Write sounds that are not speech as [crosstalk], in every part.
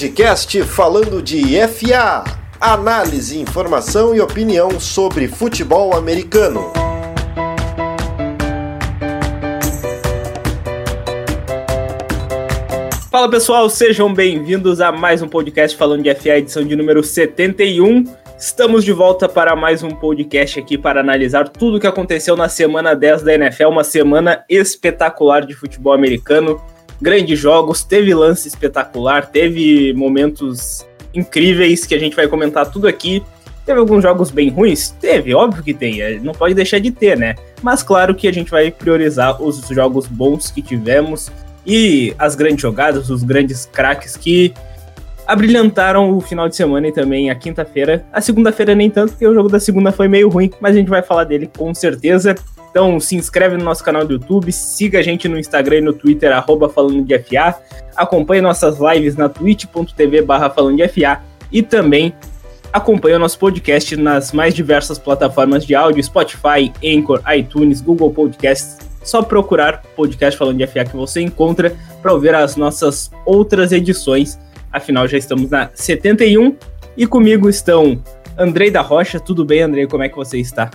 podcast falando de FA. Análise, informação e opinião sobre futebol americano. Fala pessoal, sejam bem-vindos a mais um podcast falando de FA, edição de número 71. Estamos de volta para mais um podcast aqui para analisar tudo o que aconteceu na semana 10 da NFL, uma semana espetacular de futebol americano. Grandes jogos, teve lance espetacular, teve momentos incríveis que a gente vai comentar tudo aqui. Teve alguns jogos bem ruins? Teve, óbvio que tem, é, não pode deixar de ter, né? Mas claro que a gente vai priorizar os jogos bons que tivemos e as grandes jogadas, os grandes craques que abrilhantaram o final de semana e também a quinta-feira. A segunda-feira nem tanto, porque o jogo da segunda foi meio ruim, mas a gente vai falar dele com certeza. Então se inscreve no nosso canal do YouTube, siga a gente no Instagram e no Twitter, arroba falando de FA, acompanhe nossas lives na twitch.tv barra falando de FA e também acompanhe o nosso podcast nas mais diversas plataformas de áudio, Spotify, Anchor, iTunes, Google Podcasts. Só procurar podcast falando de FA que você encontra para ouvir as nossas outras edições Afinal, já estamos na 71 e comigo estão Andrei da Rocha. Tudo bem, Andrei? Como é que você está?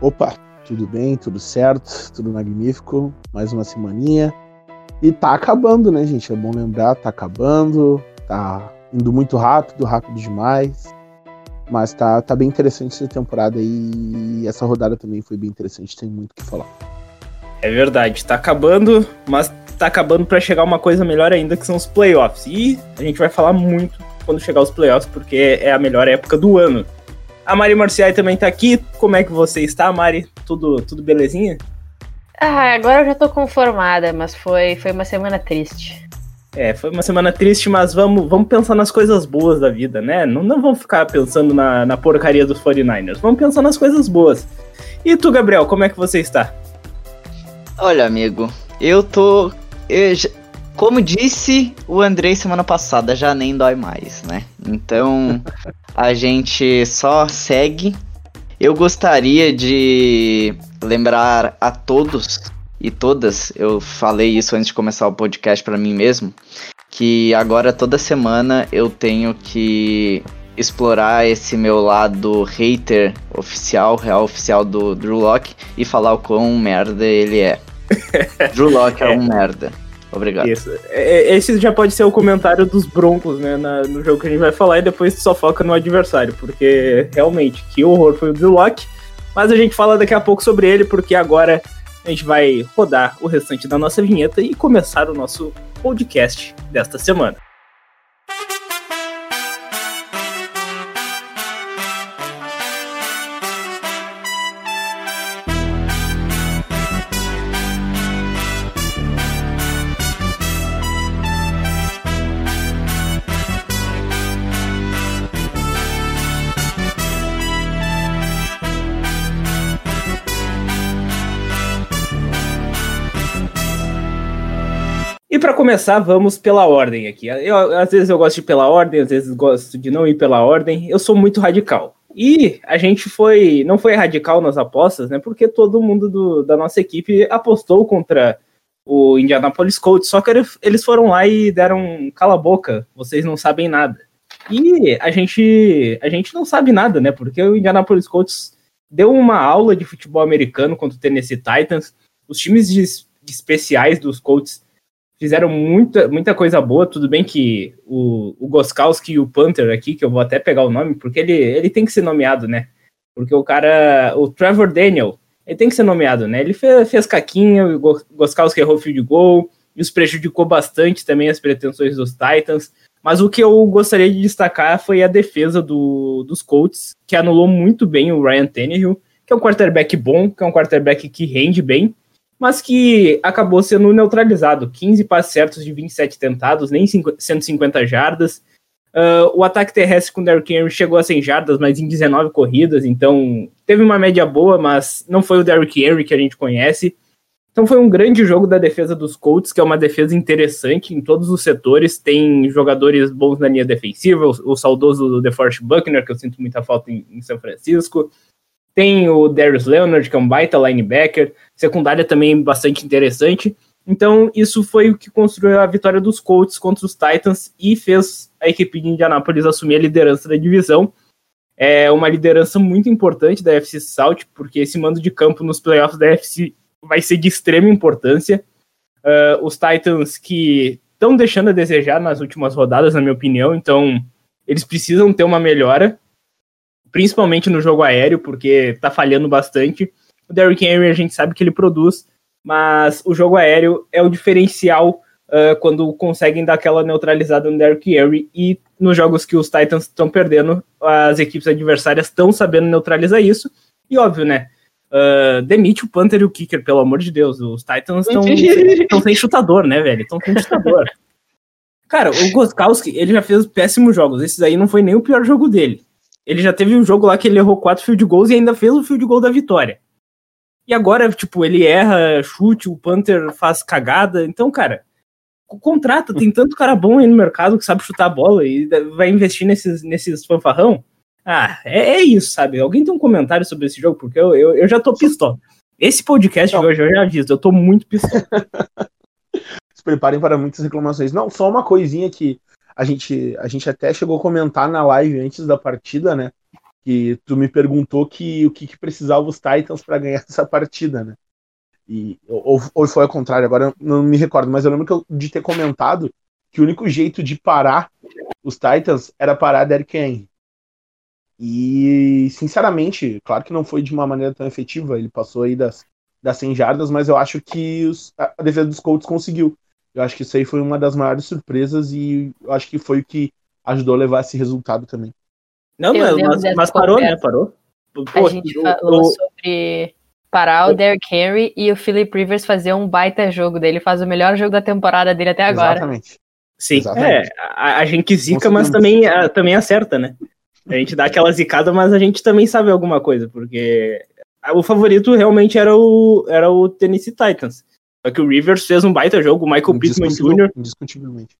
Opa, tudo bem, tudo certo, tudo magnífico. Mais uma semaninha. E tá acabando, né, gente? É bom lembrar, tá acabando, tá indo muito rápido, rápido demais. Mas tá, tá bem interessante essa temporada e essa rodada também foi bem interessante, tem muito o que falar. É verdade, tá acabando, mas tá acabando para chegar uma coisa melhor ainda, que são os playoffs. E a gente vai falar muito quando chegar os playoffs, porque é a melhor época do ano. A Mari Marciai também tá aqui. Como é que você está, Mari? Tudo, tudo belezinha? Ah, agora eu já tô conformada, mas foi, foi uma semana triste. É, foi uma semana triste, mas vamos, vamos pensar nas coisas boas da vida, né? Não, não vamos ficar pensando na, na porcaria dos 49ers, vamos pensar nas coisas boas. E tu, Gabriel, como é que você está? Olha, amigo, eu tô eu, como disse o Andrei semana passada, já nem dói mais, né? Então a gente só segue. Eu gostaria de lembrar a todos e todas, eu falei isso antes de começar o podcast para mim mesmo, que agora toda semana eu tenho que explorar esse meu lado hater oficial, real oficial do Drew Locke e falar o quão merda ele é. [laughs] Drew Locke é, é um merda. Obrigado. Isso. É, é, esse já pode ser o comentário dos Broncos, né, na, no jogo que a gente vai falar, e depois só foca no adversário, porque realmente, que horror foi o Drew Locke. Mas a gente fala daqui a pouco sobre ele, porque agora a gente vai rodar o restante da nossa vinheta e começar o nosso podcast desta semana. Para começar, vamos pela ordem aqui. Eu, às vezes eu gosto de ir pela ordem, às vezes gosto de não ir pela ordem. Eu sou muito radical. E a gente foi, não foi radical nas apostas, né? Porque todo mundo do, da nossa equipe apostou contra o Indianapolis Colts, só que eles foram lá e deram cala boca, vocês não sabem nada. E a gente, a gente não sabe nada, né? Porque o Indianapolis Colts deu uma aula de futebol americano contra o Tennessee Titans. Os times de, de especiais dos Colts fizeram muita, muita coisa boa. Tudo bem que o, o Goskowski e o Panther aqui, que eu vou até pegar o nome, porque ele, ele tem que ser nomeado, né? Porque o cara, o Trevor Daniel, ele tem que ser nomeado, né? Ele fez, fez caquinha, o Goskowski errou field goal, isso prejudicou bastante também as pretensões dos Titans. Mas o que eu gostaria de destacar foi a defesa do, dos Colts, que anulou muito bem o Ryan Tannehill, que é um quarterback bom, que é um quarterback que rende bem, mas que acabou sendo neutralizado. 15 passes certos de 27 tentados, nem 150 jardas. Uh, o ataque terrestre com o Derrick Henry chegou a 100 jardas, mas em 19 corridas, então teve uma média boa, mas não foi o Derrick Henry que a gente conhece. Então foi um grande jogo da defesa dos Colts, que é uma defesa interessante em todos os setores. Tem jogadores bons na linha defensiva, o, o saudoso DeForest Buckner, que eu sinto muita falta em, em São Francisco. Tem o Darius Leonard, que é um baita linebacker. Secundária também bastante interessante. Então, isso foi o que construiu a vitória dos Colts contra os Titans e fez a equipe de Indianapolis assumir a liderança da divisão. É uma liderança muito importante da FC South, porque esse mando de campo nos playoffs da FC vai ser de extrema importância. Uh, os Titans que estão deixando a desejar nas últimas rodadas, na minha opinião, então eles precisam ter uma melhora, principalmente no jogo aéreo, porque tá falhando bastante. O Derrick Henry a gente sabe que ele produz, mas o jogo aéreo é o diferencial uh, quando conseguem dar aquela neutralizada no Derrick Henry e nos jogos que os Titans estão perdendo, as equipes adversárias estão sabendo neutralizar isso. E óbvio, né? Uh, demite o Panther e o Kicker, pelo amor de Deus. Os Titans estão [laughs] sem chutador, né, velho? Estão sem chutador. Cara, o Goskowski, ele já fez péssimos jogos. Esse aí não foi nem o pior jogo dele. Ele já teve um jogo lá que ele errou quatro field goals e ainda fez o field goal da vitória. E agora, tipo, ele erra chute, o Panther faz cagada. Então, cara, contrata, tem tanto cara bom aí no mercado que sabe chutar a bola e vai investir nesses, nesses fanfarrão. Ah, é, é isso, sabe? Alguém tem um comentário sobre esse jogo? Porque eu, eu, eu já tô pistola. Esse podcast de hoje eu já aviso, eu tô muito pistola. [laughs] Se preparem para muitas reclamações. Não, só uma coisinha que a gente, a gente até chegou a comentar na live antes da partida, né? que tu me perguntou que o que, que precisava os Titans para ganhar [laughs] essa partida, né? E, ou, ou foi ao contrário, agora não me recordo, mas eu lembro eu, de ter comentado que o único jeito de parar os Titans era parar Derrick Henry. E, sinceramente, claro que não foi de uma maneira tão efetiva, ele passou aí das, das 100 jardas, mas eu acho que os, a defesa dos Colts conseguiu. Eu acho que isso aí foi uma das maiores surpresas e eu acho que foi o que ajudou a levar esse resultado também. Não, mas, mas parou, né? Parou. Pô, a gente falou sobre parar o Derrick Henry e o Philip Rivers fazer um baita jogo dele. Faz o melhor jogo da temporada dele até agora. Exatamente. Sim, Exatamente. é. A, a, gente zica, mas também, a, também acerta, né? A gente dá aquela zicada, mas a gente também sabe alguma coisa, porque o favorito realmente era o, era o Tennessee Titans. Só que o Rivers fez um baita jogo, o Michael Pittman Jr. Indiscutivelmente.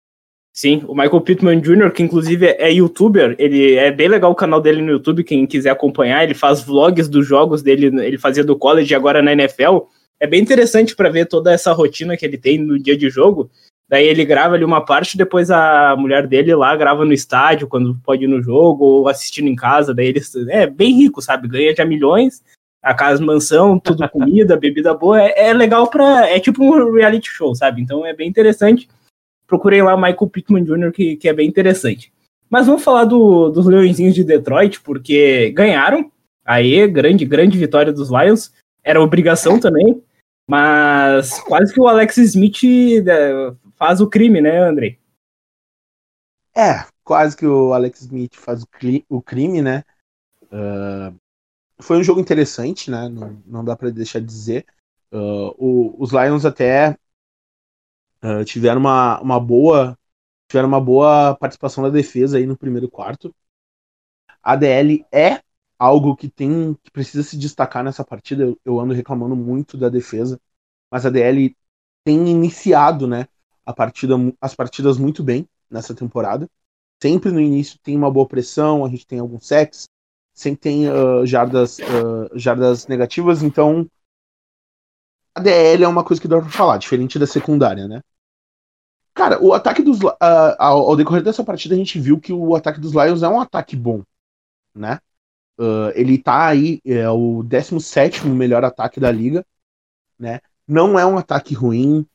Sim, o Michael Pittman Jr., que inclusive é youtuber, ele é bem legal o canal dele no YouTube, quem quiser acompanhar, ele faz vlogs dos jogos dele, ele fazia do college e agora na NFL. É bem interessante para ver toda essa rotina que ele tem no dia de jogo. Daí ele grava ali uma parte, depois a mulher dele lá grava no estádio, quando pode ir no jogo, ou assistindo em casa. Daí ele é bem rico, sabe? Ganha já milhões, a casa, mansão, tudo comida, [laughs] bebida boa. É, é legal pra. É tipo um reality show, sabe? Então é bem interessante procurei lá Michael Pittman Jr., que, que é bem interessante. Mas vamos falar do, dos Leõezinhos de Detroit, porque ganharam. Aí, grande, grande vitória dos Lions. Era obrigação também. Mas quase que o Alex Smith é, faz o crime, né, Andrei? É, quase que o Alex Smith faz o crime, né? Uh, foi um jogo interessante, né? Não, não dá para deixar de dizer. Uh, o, os Lions até Uh, tiveram uma, uma boa tiveram uma boa participação da defesa aí no primeiro quarto. A DL é algo que tem que precisa se destacar nessa partida. Eu, eu ando reclamando muito da defesa, mas a DL tem iniciado, né, a partida, as partidas muito bem nessa temporada. Sempre no início tem uma boa pressão, a gente tem alguns sacks, sempre tem uh, jardas, uh, jardas negativas, então a DL é uma coisa que dá pra falar, diferente da secundária, né? Cara, o ataque dos. Uh, ao, decorrer dessa partida, a gente viu que o ataque dos Lions é um ataque bom, né? Uh, ele tá aí, é o 17 melhor ataque da liga, né? Não é um ataque ruim.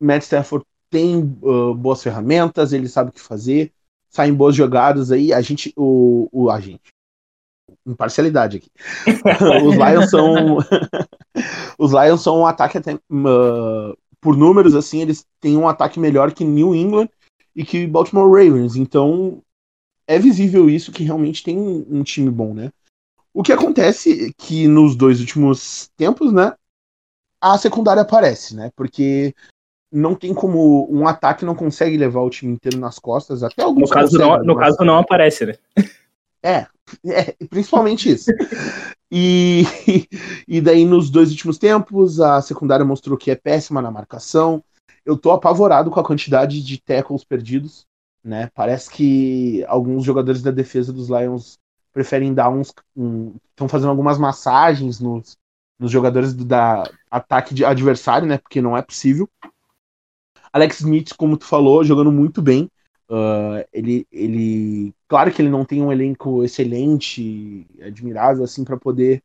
Matt Stafford tem uh, boas ferramentas, ele sabe o que fazer, saem boas jogadas aí. A gente, o, o a gente, imparcialidade aqui. [laughs] os Lions são, [laughs] os Lions são um ataque até uh, por números, assim, eles têm um ataque melhor que New England e que Baltimore Ravens. Então, é visível isso que realmente tem um time bom, né? O que acontece é que nos dois últimos tempos, né, a secundária aparece, né? Porque não tem como um ataque não consegue levar o time inteiro nas costas, até alguns No caso não, no mas... caso não aparece, né? [laughs] É, [laughs] é principalmente isso. E, [laughs] e daí, nos dois últimos tempos, a secundária mostrou que é péssima na marcação. Eu tô apavorado com a quantidade de tackles perdidos. Né? Parece que alguns jogadores da defesa dos Lions preferem dar uns. Estão um, fazendo algumas massagens nos, nos jogadores do, da ataque de adversário, né? Porque não é possível. Alex Smith, como tu falou, jogando muito bem. Uh, ele, ele, claro que ele não tem um elenco excelente, admirável assim para poder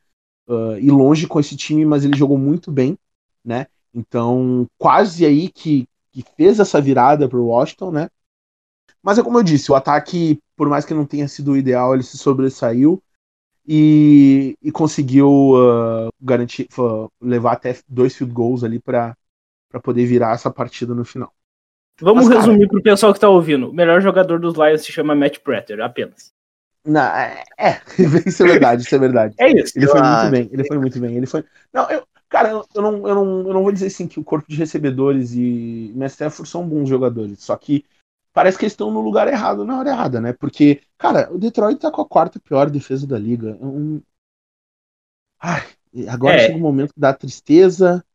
uh, ir longe com esse time, mas ele jogou muito bem, né? Então, quase aí que, que fez essa virada para o Washington, né? Mas é como eu disse, o ataque, por mais que não tenha sido o ideal, ele se sobressaiu e, e conseguiu uh, garantir, levar até dois field goals ali para poder virar essa partida no final. Vamos Mas, resumir para o pessoal que está ouvindo. O melhor jogador dos Lions se chama Matt Prater, apenas. Não, é, é, [laughs] isso é verdade, isso é verdade. É isso. Ele foi muito bem, ele foi muito bem. Ele foi. Não, eu, cara, eu não, eu, não, eu não vou dizer assim que o corpo de recebedores e Stafford são bons jogadores, só que parece que eles estão no lugar errado na hora errada, né? Porque, cara, o Detroit tá com a quarta pior defesa da liga. É um... Ai, agora é. chega o um momento da tristeza,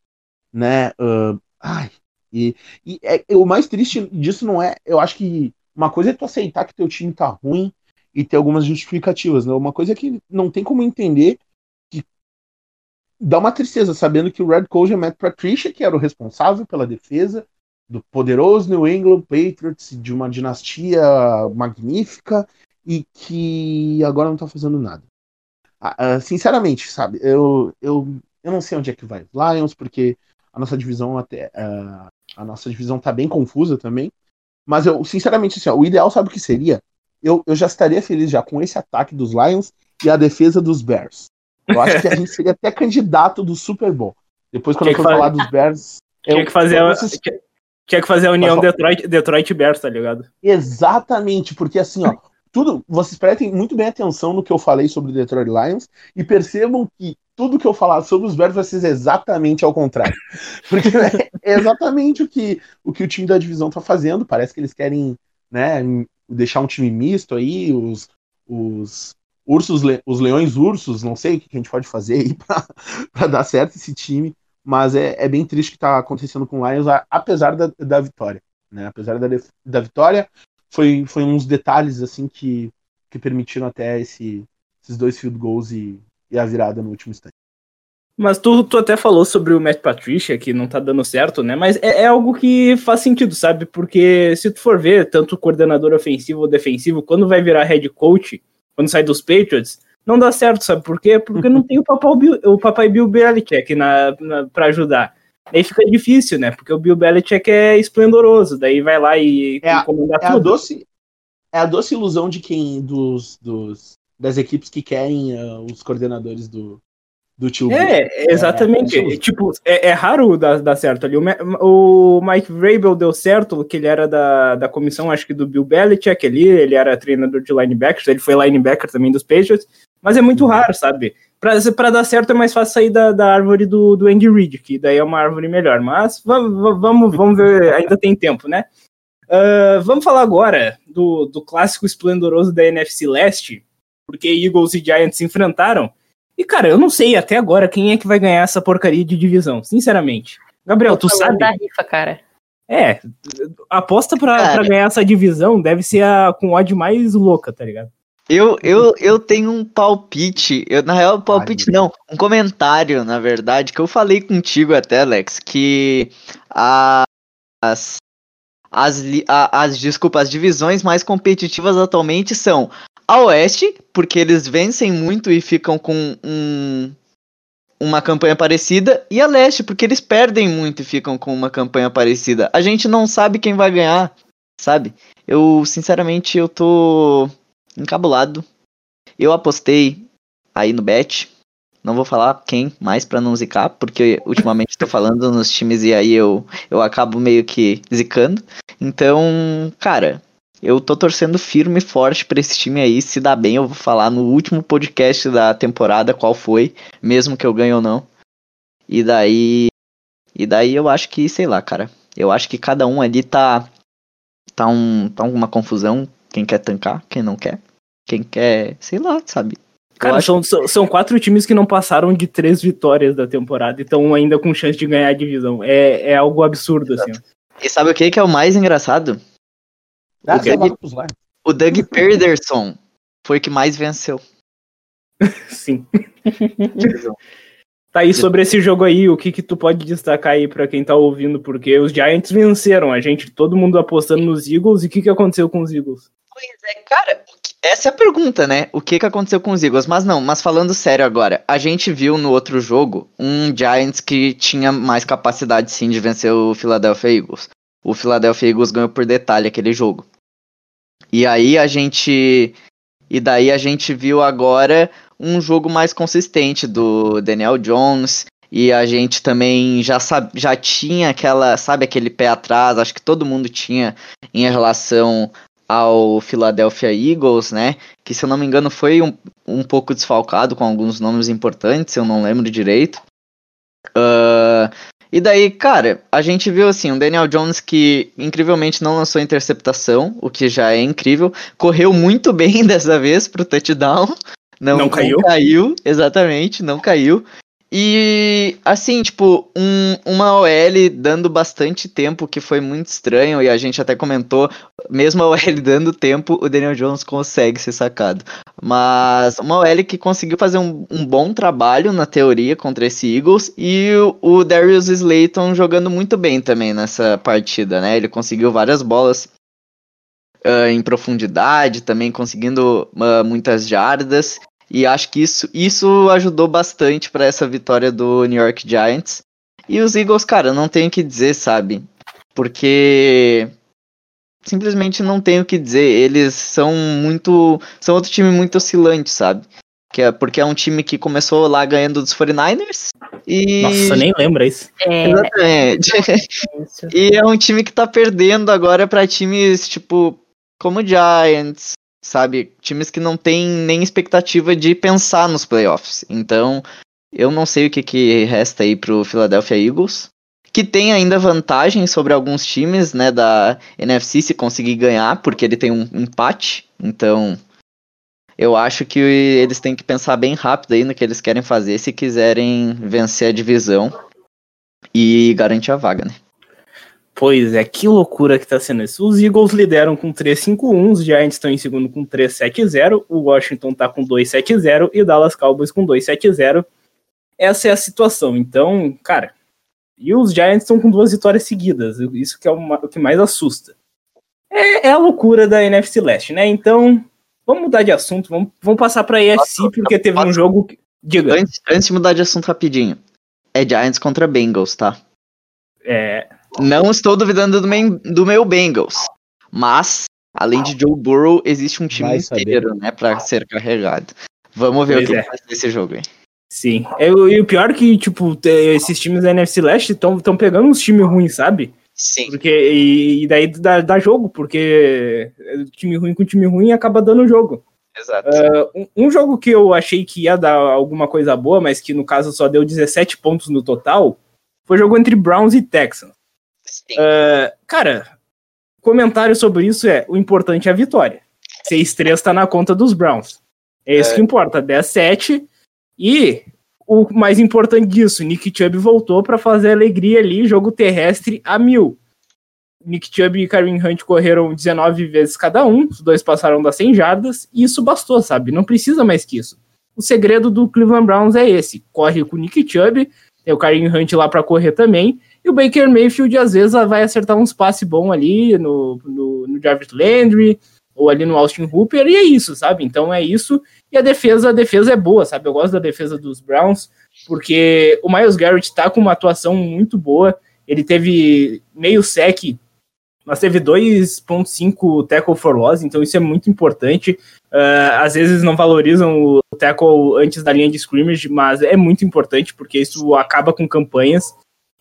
né? Uh, ai, e, e é, o mais triste disso não é. Eu acho que uma coisa é tu aceitar que teu time tá ruim e ter algumas justificativas, né? Uma coisa é que não tem como entender que dá uma tristeza sabendo que o Red Coach é Matt Patricia, que era o responsável pela defesa, do poderoso New England Patriots, de uma dinastia magnífica e que agora não tá fazendo nada. Uh, sinceramente, sabe, eu, eu, eu não sei onde é que vai Lions, porque a nossa divisão até uh, a nossa divisão tá bem confusa também. Mas eu, sinceramente, assim, ó, o ideal sabe o que seria? Eu, eu já estaria feliz já com esse ataque dos Lions e a defesa dos Bears. Eu acho que a gente seria até candidato do Super Bowl. Depois, quando eu for falar dos Bears. Tinha que fazer a, tinha que fazer a união Detroit, Detroit Bears, tá ligado? Exatamente, porque assim, ó, tudo, vocês prestem muito bem atenção no que eu falei sobre o Detroit Lions e percebam que tudo que eu falar sobre os Bears vai ser exatamente ao contrário. [laughs] Porque é exatamente o que, o que o time da divisão tá fazendo. Parece que eles querem né, deixar um time misto aí, os, os ursos, os leões ursos, não sei o que a gente pode fazer aí [laughs] para dar certo esse time. Mas é, é bem triste o que está acontecendo com o Lions, apesar da, da vitória. Né? Apesar da, da vitória, foi, foi uns detalhes assim que, que permitiram até esse, esses dois field goals e, e a virada no último instante. Mas tu, tu até falou sobre o Matt Patricia, que não tá dando certo, né? Mas é, é, algo que faz sentido, sabe? Porque se tu for ver, tanto o coordenador ofensivo ou defensivo, quando vai virar head coach, quando sai dos Patriots, não dá certo, sabe por quê? Porque não [laughs] tem o papai Bill, o papai Bill Belichick na, na, pra ajudar. Aí fica difícil, né? Porque o Bill Belichick é esplendoroso, daí vai lá e, é, comandar é tudo. A doce, é a doce ilusão de quem, dos, dos das equipes que querem uh, os coordenadores do, do tio. É, exatamente. É, é, tipo, é, é, raro dar, dar certo ali. O, o Mike Vrabel deu certo, que ele era da, da comissão, acho que do Bill Belichick ali, ele era treinador de linebackers, ele foi linebacker também dos Patriots, mas é muito uhum. raro, sabe? Pra, pra dar certo é mais fácil sair da, da árvore do, do Andy Reid, que daí é uma árvore melhor. Mas vamos, vamos, vamos ver, [laughs] ainda tem tempo, né? Uh, vamos falar agora do, do clássico esplendoroso da NFC Leste, porque Eagles e Giants se enfrentaram. E, cara, eu não sei até agora quem é que vai ganhar essa porcaria de divisão, sinceramente. Gabriel, tu sabe? Da rifa, cara. É, aposta pra, pra ganhar essa divisão deve ser a com odd mais louca, tá ligado? Eu, eu, eu tenho um palpite, eu, na real, palpite Ai, não, um comentário, na verdade, que eu falei contigo até, Alex, que as, as, as, desculpa, as divisões mais competitivas atualmente são a Oeste, porque eles vencem muito e ficam com um, uma campanha parecida, e a Leste, porque eles perdem muito e ficam com uma campanha parecida. A gente não sabe quem vai ganhar, sabe? Eu, sinceramente, eu tô encabulado. Eu apostei aí no bet. Não vou falar quem mais para não zicar, porque ultimamente estou falando nos times e aí eu, eu acabo meio que zicando. Então, cara, eu tô torcendo firme e forte para esse time aí se dar bem. Eu vou falar no último podcast da temporada qual foi, mesmo que eu ganhe ou não. E daí. E daí eu acho que, sei lá, cara. Eu acho que cada um ali tá. Tá, um, tá uma confusão. Quem quer tancar, quem não quer. Quem quer, sei lá, sabe? Cara, são, são quatro times que não passaram de três vitórias da temporada e estão ainda com chance de ganhar a divisão. É, é algo absurdo, assim. Exato. assim. E sabe o que, que é o mais engraçado? Ah, o, Doug, o Doug Pederson foi o que mais venceu. [laughs] Sim. [laughs] Tá aí sobre esse jogo aí, o que que tu pode destacar aí para quem tá ouvindo? Porque os Giants venceram, a gente, todo mundo apostando nos Eagles, e o que que aconteceu com os Eagles? Pois é, cara, essa é a pergunta, né? O que que aconteceu com os Eagles? Mas não, mas falando sério agora, a gente viu no outro jogo um Giants que tinha mais capacidade sim de vencer o Philadelphia Eagles. O Philadelphia Eagles ganhou por detalhe aquele jogo. E aí a gente e daí a gente viu agora um jogo mais consistente do Daniel Jones. E a gente também já, sabe, já tinha aquela, sabe, aquele pé atrás, acho que todo mundo tinha em relação ao Philadelphia Eagles, né? Que se eu não me engano foi um, um pouco desfalcado com alguns nomes importantes, eu não lembro direito. Uh, e daí, cara, a gente viu assim, um Daniel Jones que incrivelmente não lançou interceptação, o que já é incrível. Correu muito [laughs] bem dessa vez pro touchdown. Não, Não caiu? Não caiu, exatamente, não caiu. E assim, tipo, um, uma OL dando bastante tempo, que foi muito estranho, e a gente até comentou, mesmo a OL [laughs] dando tempo, o Daniel Jones consegue ser sacado. Mas uma OL que conseguiu fazer um, um bom trabalho na teoria contra esse Eagles, e o, o Darius Slayton jogando muito bem também nessa partida, né? Ele conseguiu várias bolas ah, em profundidade, também conseguindo ah, muitas jardas. E acho que isso, isso ajudou bastante para essa vitória do New York Giants. E os Eagles, cara, não tenho o que dizer, sabe? Porque simplesmente não tenho o que dizer. Eles são muito. São outro time muito oscilante, sabe? Que é, porque é um time que começou lá ganhando dos 49ers. E. Nossa, nem lembra isso. É, Exatamente. [laughs] isso. E é um time que tá perdendo agora pra times, tipo, como Giants, sabe? Times que não tem nem expectativa de pensar nos playoffs. Então, eu não sei o que, que resta aí pro Philadelphia Eagles. Que tem ainda vantagem sobre alguns times, né, da NFC se conseguir ganhar, porque ele tem um empate. Então, eu acho que eles têm que pensar bem rápido aí no que eles querem fazer se quiserem vencer a divisão e garantir a vaga, né? Pois é, que loucura que tá sendo isso. Os Eagles lideram com 3-5-1, os Giants estão em segundo com 3-7-0, o Washington tá com 2-7-0 e o Dallas Cowboys com 2-7-0. Essa é a situação. Então, cara, e os Giants estão com duas vitórias seguidas, isso que é uma- o que mais assusta. É, é a loucura da NFC Leste, né? Então, vamos mudar de assunto, vamos, vamos passar pra EFC, porque teve um jogo. que- Diga. Antes, antes de mudar de assunto rapidinho, é Giants contra Bengals, tá? É, Não estou duvidando do meu, do meu Bengals, mas, além de Joe Burrow, existe um time Vai saber. inteiro, né, pra ser carregado. Vamos ver Pois o que, é. que vai ser esse jogo aí. Sim. É, e o pior é que, tipo, esses times da NFC Leste estão pegando uns times ruins, sabe? Sim. Porque, e, e daí dá, dá jogo, porque time ruim com time ruim acaba dando jogo. Exato. Um, um jogo que eu achei que ia dar alguma coisa boa, mas que no caso só deu 17 pontos no total, foi o jogo entre Browns e Texans. Uh, cara, comentário sobre isso é: o importante é a vitória. 6-3 tá na conta dos Browns. É isso É. que importa. 10-7. E o mais importante disso, Nick Chubb voltou para fazer alegria ali, jogo terrestre a mil. Nick Chubb e Kareem Hunt correram 19 vezes cada um, os dois passaram das 100 jardas, e isso bastou, sabe? Não precisa mais que isso. O segredo do Cleveland Browns é esse: corre com o Nick Chubb, tem o Kareem Hunt lá para correr também, e o Baker Mayfield às vezes vai acertar uns passes bons ali no, no, no Jarvis Landry, ou ali no Austin Hooper, e é isso, sabe? Então é isso. E a defesa, a defesa é boa, sabe? Eu gosto da defesa dos Browns, porque o Miles Garrett tá com uma atuação muito boa. Ele teve meio sec, mas teve 2.5 tackle for loss, então isso é muito importante. Uh, às vezes não valorizam o tackle antes da linha de scrimmage, mas é muito importante, porque isso acaba com campanhas.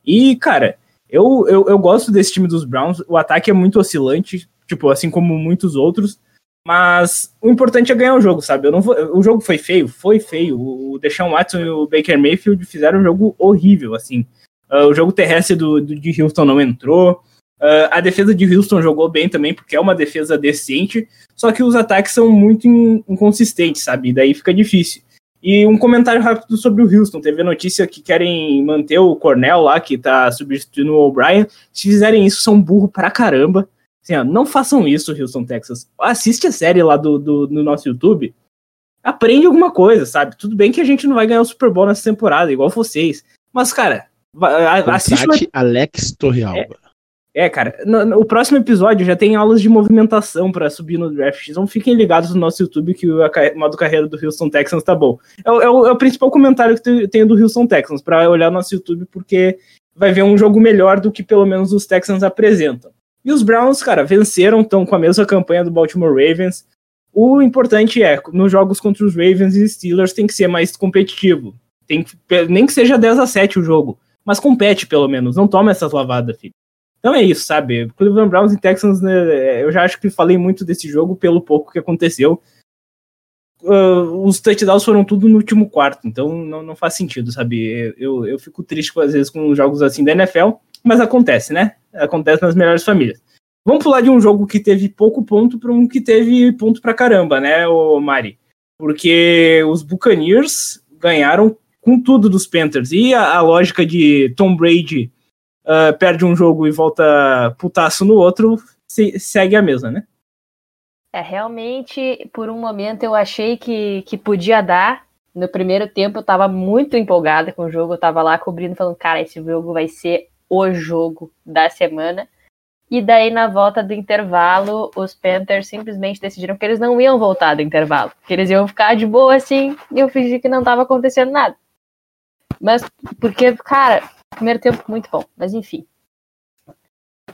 E, cara, eu, eu, eu gosto desse time dos Browns. O ataque é muito oscilante, tipo, assim como muitos outros. Mas o importante é ganhar o jogo, sabe? Eu não vou, o jogo foi feio? Foi feio. O Deshaun Watson e o Baker Mayfield fizeram um jogo horrível, assim. Uh, o jogo terrestre do, do, de Houston não entrou. Uh, a defesa de Houston jogou bem também, porque é uma defesa decente. Só que os ataques são muito in, inconsistentes, sabe? E daí fica difícil. E um comentário rápido sobre o Houston. Teve a notícia que querem manter o Cornell lá, que tá substituindo o O'Brien. Se fizerem isso, são burro pra caramba. Assim, ó, não façam isso, Houston, Texas. Assiste a série lá do, do, no nosso YouTube. aprende alguma coisa, sabe? Tudo bem que a gente não vai ganhar o Super Bowl nessa temporada, igual vocês. Mas, cara, assiste. O... Alex Torrealba. É, é cara, no, no, o próximo episódio já tem aulas de movimentação para subir no draft. Então fiquem ligados no nosso YouTube que o modo carreira do Houston Texans tá bom. É, é, o, é o, principal comentário que eu tenho do Houston Texans, para olhar no nosso YouTube, porque vai ver um jogo melhor do que pelo menos os Texans apresentam. E os Browns, cara, venceram, estão com a mesma campanha do Baltimore Ravens. O importante é, nos jogos contra os Ravens e Steelers tem que ser mais competitivo. Tem que, nem que seja 10 a 7 o jogo, mas compete pelo menos, não toma essas lavadas, filho. Então é isso, sabe? Cleveland Browns e Texans, né, eu já acho que falei muito desse jogo pelo pouco que aconteceu. Uh, os touchdowns foram tudo no último quarto, então não, não faz sentido, sabe? Eu, eu fico triste às vezes com jogos assim da NFL, mas acontece, né? Acontece nas melhores famílias. Vamos pular de um jogo que teve pouco ponto para um que teve ponto pra caramba, né, o Mari? Porque os Buccaneers ganharam com tudo dos Panthers. E a, a lógica de Tom Brady uh, perde um jogo e volta putaço no outro se, segue a mesma, né? É, realmente, por um momento eu achei que, que podia dar. No primeiro tempo eu tava muito empolgada com o jogo, eu tava lá cobrindo, falando, cara, esse jogo vai ser o jogo da semana. E daí, na volta do intervalo, os Panthers simplesmente decidiram que eles não iam voltar do intervalo. Que eles iam ficar de boa assim, e eu fingi que não estava acontecendo nada. Mas, porque, cara, primeiro tempo muito bom. Mas, enfim.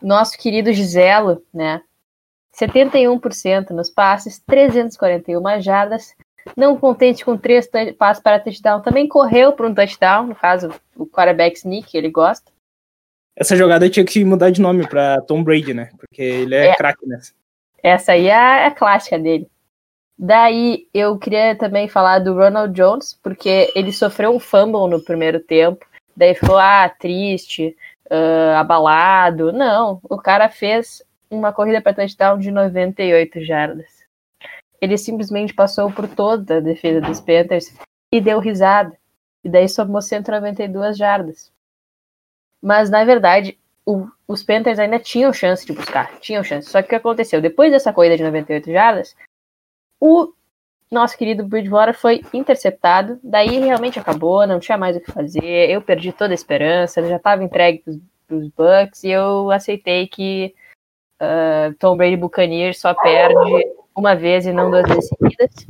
Nosso querido Giselo, né? 71% nos passes, 341 jardas. Não contente com três passes para touchdown, também correu para um touchdown, no caso, o quarterback sneak, ele gosta. Essa jogada tinha que mudar de nome para Tom Brady, né? Porque ele é, é craque nessa. Essa aí é a, a clássica dele. Daí eu queria também falar do Ronald Jones, porque ele sofreu um fumble no primeiro tempo. Daí ficou, ah, triste, uh, abalado. Não, o cara fez uma corrida para touchdown de 98 jardas. Ele simplesmente passou por toda a defesa dos Panthers e deu risada. E daí somou 192 jardas. Mas, na verdade, o, os Panthers ainda tinham chance de buscar. Tinham chance. Só que o que aconteceu? Depois dessa corrida de 98 jardas, o nosso querido Bridgewater foi interceptado. Daí realmente acabou, não tinha mais o que fazer. Eu perdi toda a esperança, já estava entregue para os Bucks e eu aceitei que uh, Tom Brady Buccaneers só perde uma vez e não duas vezes seguidas.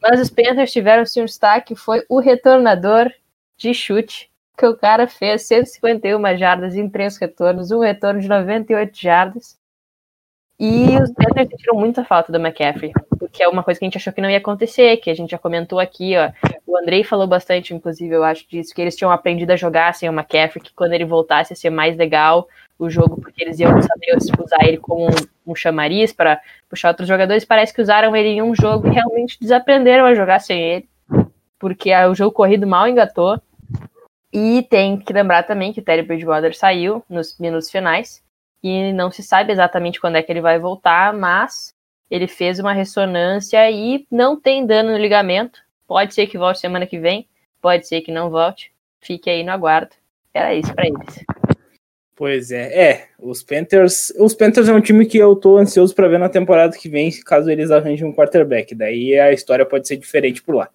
Mas os Panthers tiveram sim um destaque, foi o retornador de chute que o cara fez 151 jardas em três retornos, um retorno de 98 jardas. E os Panthers sentiram muita falta do McCaffrey, porque é uma coisa que a gente achou que não ia acontecer, que a gente já comentou aqui, ó. O Andrei falou bastante, inclusive, eu acho, disso, que eles tinham aprendido a jogar sem o McCaffrey, que quando ele voltasse ia ser mais legal o jogo, porque eles iam saber usar ele como um, um chamariz para puxar outros jogadores. Parece que usaram ele em um jogo e realmente desaprenderam a jogar sem ele, porque o jogo corrido mal engatou. E tem que lembrar também que o Terry Bridgewater saiu nos minutos finais e não se sabe exatamente quando é que ele vai voltar, mas ele fez uma ressonância e não tem dano no ligamento. Pode ser que volte semana que vem, pode ser que não volte. Fique aí no aguardo. Era isso para eles. Pois é, é, os Panthers, os Panthers é um time que eu tô ansioso para ver na temporada que vem, caso eles arranjem um quarterback. Daí a história pode ser diferente por lá.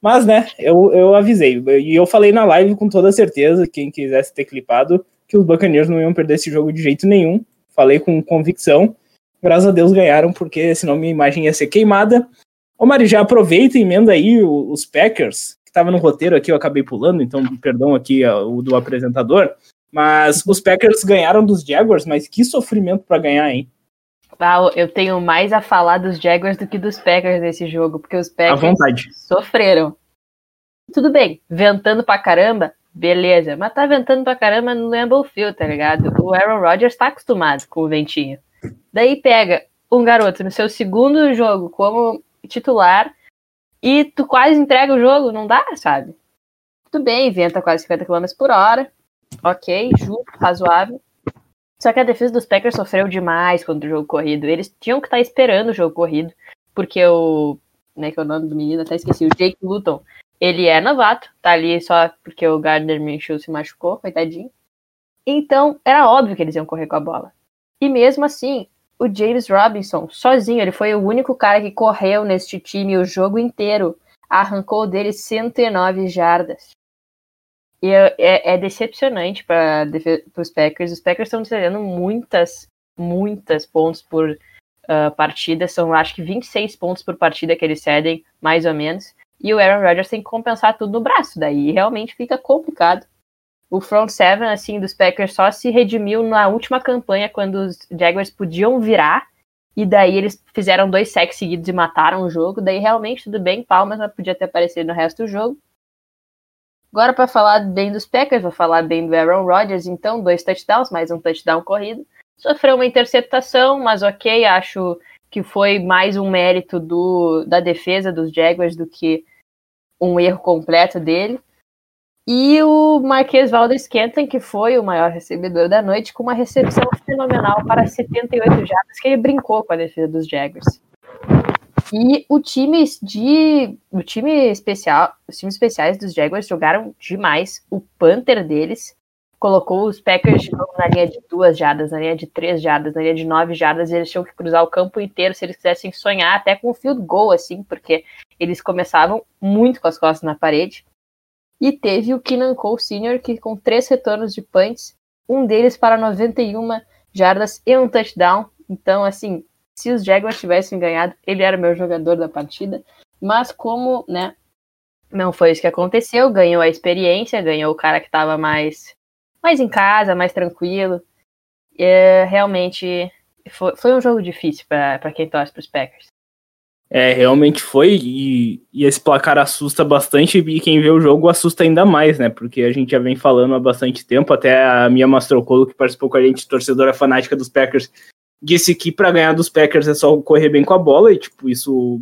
Mas, né, eu, eu avisei. E eu falei na live com toda certeza, quem quisesse ter clipado, que os Buccaneers não iam perder esse jogo de jeito nenhum. Falei com convicção. Graças a Deus ganharam, porque senão minha imagem ia ser queimada. Ô Mari, já aproveita e emenda aí os Packers, que estava no roteiro aqui, eu acabei pulando, então perdão aqui o do apresentador. Mas os Packers ganharam dos Jaguars, mas que sofrimento para ganhar, hein? eu tenho mais a falar dos Jaguars do que dos Packers nesse jogo, porque os Packers sofreram. Tudo bem, ventando pra caramba, beleza, mas tá ventando pra caramba no Lambeau Field, tá ligado? O Aaron Rodgers tá acostumado com o ventinho. Daí pega um garoto no seu segundo jogo como titular e tu quase entrega o jogo, não dá, sabe? Tudo bem, venta quase 50 km por hora, ok, justo, razoável, só que a defesa dos Packers sofreu demais contra o jogo corrido. Eles tinham que estar tá esperando o jogo corrido, porque o. Né, que é o nome do menino, até esqueci, o Jake Luton. Ele é novato, tá ali só porque o Gardner Minshew se machucou, coitadinho. Então, era óbvio que eles iam correr com a bola. E mesmo assim, o James Robinson, sozinho, ele foi o único cara que correu neste time o jogo inteiro. Arrancou dele 109 jardas. E é, é, é decepcionante para os Packers. Os Packers estão cedendo muitas, muitas pontos por uh, partida. São acho que 26 pontos por partida que eles cedem, mais ou menos. E o Aaron Rodgers tem que compensar tudo no braço. Daí realmente fica complicado o front seven assim dos Packers só se redimiu na última campanha quando os Jaguars podiam virar e daí eles fizeram dois sacks seguidos e mataram o jogo. Daí realmente tudo bem, palmas, mas podia ter aparecido no resto do jogo. Agora para falar bem dos Packers, vou falar bem do Aaron Rodgers, então dois touchdowns, mais um touchdown corrido. Sofreu uma interceptação, mas ok, acho que foi mais um mérito do, da defesa dos Jaguars do que um erro completo dele. E o Marquês Valdes Kenton, que foi o maior recebedor da noite, com uma recepção fenomenal para 78 jardas, que ele brincou com a defesa dos Jaguars. E o time de. O time especial. Os times especiais dos Jaguars jogaram demais. O Panther deles colocou os Packers na linha de duas jardas, na linha de três jardas, na linha de nove jardas, e eles tinham que cruzar o campo inteiro se eles quisessem sonhar, até com um field goal, assim, porque eles começavam muito com as costas na parede. E teve o Keenan Cole Sr., que com três retornos de punts, um deles para 91 jardas e um touchdown. Então, assim, se os Jaguars tivessem ganhado, ele era o meu jogador da partida. Mas como, né, não foi isso que aconteceu, ganhou a experiência, ganhou o cara que estava mais, mais em casa, mais tranquilo. E, realmente foi, foi um jogo difícil para quem torce para os Packers. É, realmente foi, e, e, esse placar assusta bastante, e quem vê o jogo assusta ainda mais, né? Porque a gente já vem falando há bastante tempo, até a minha Mastrocolo, que participou com a gente, torcedora fanática dos Packers, disse que para ganhar dos Packers é só correr bem com a bola, e tipo, isso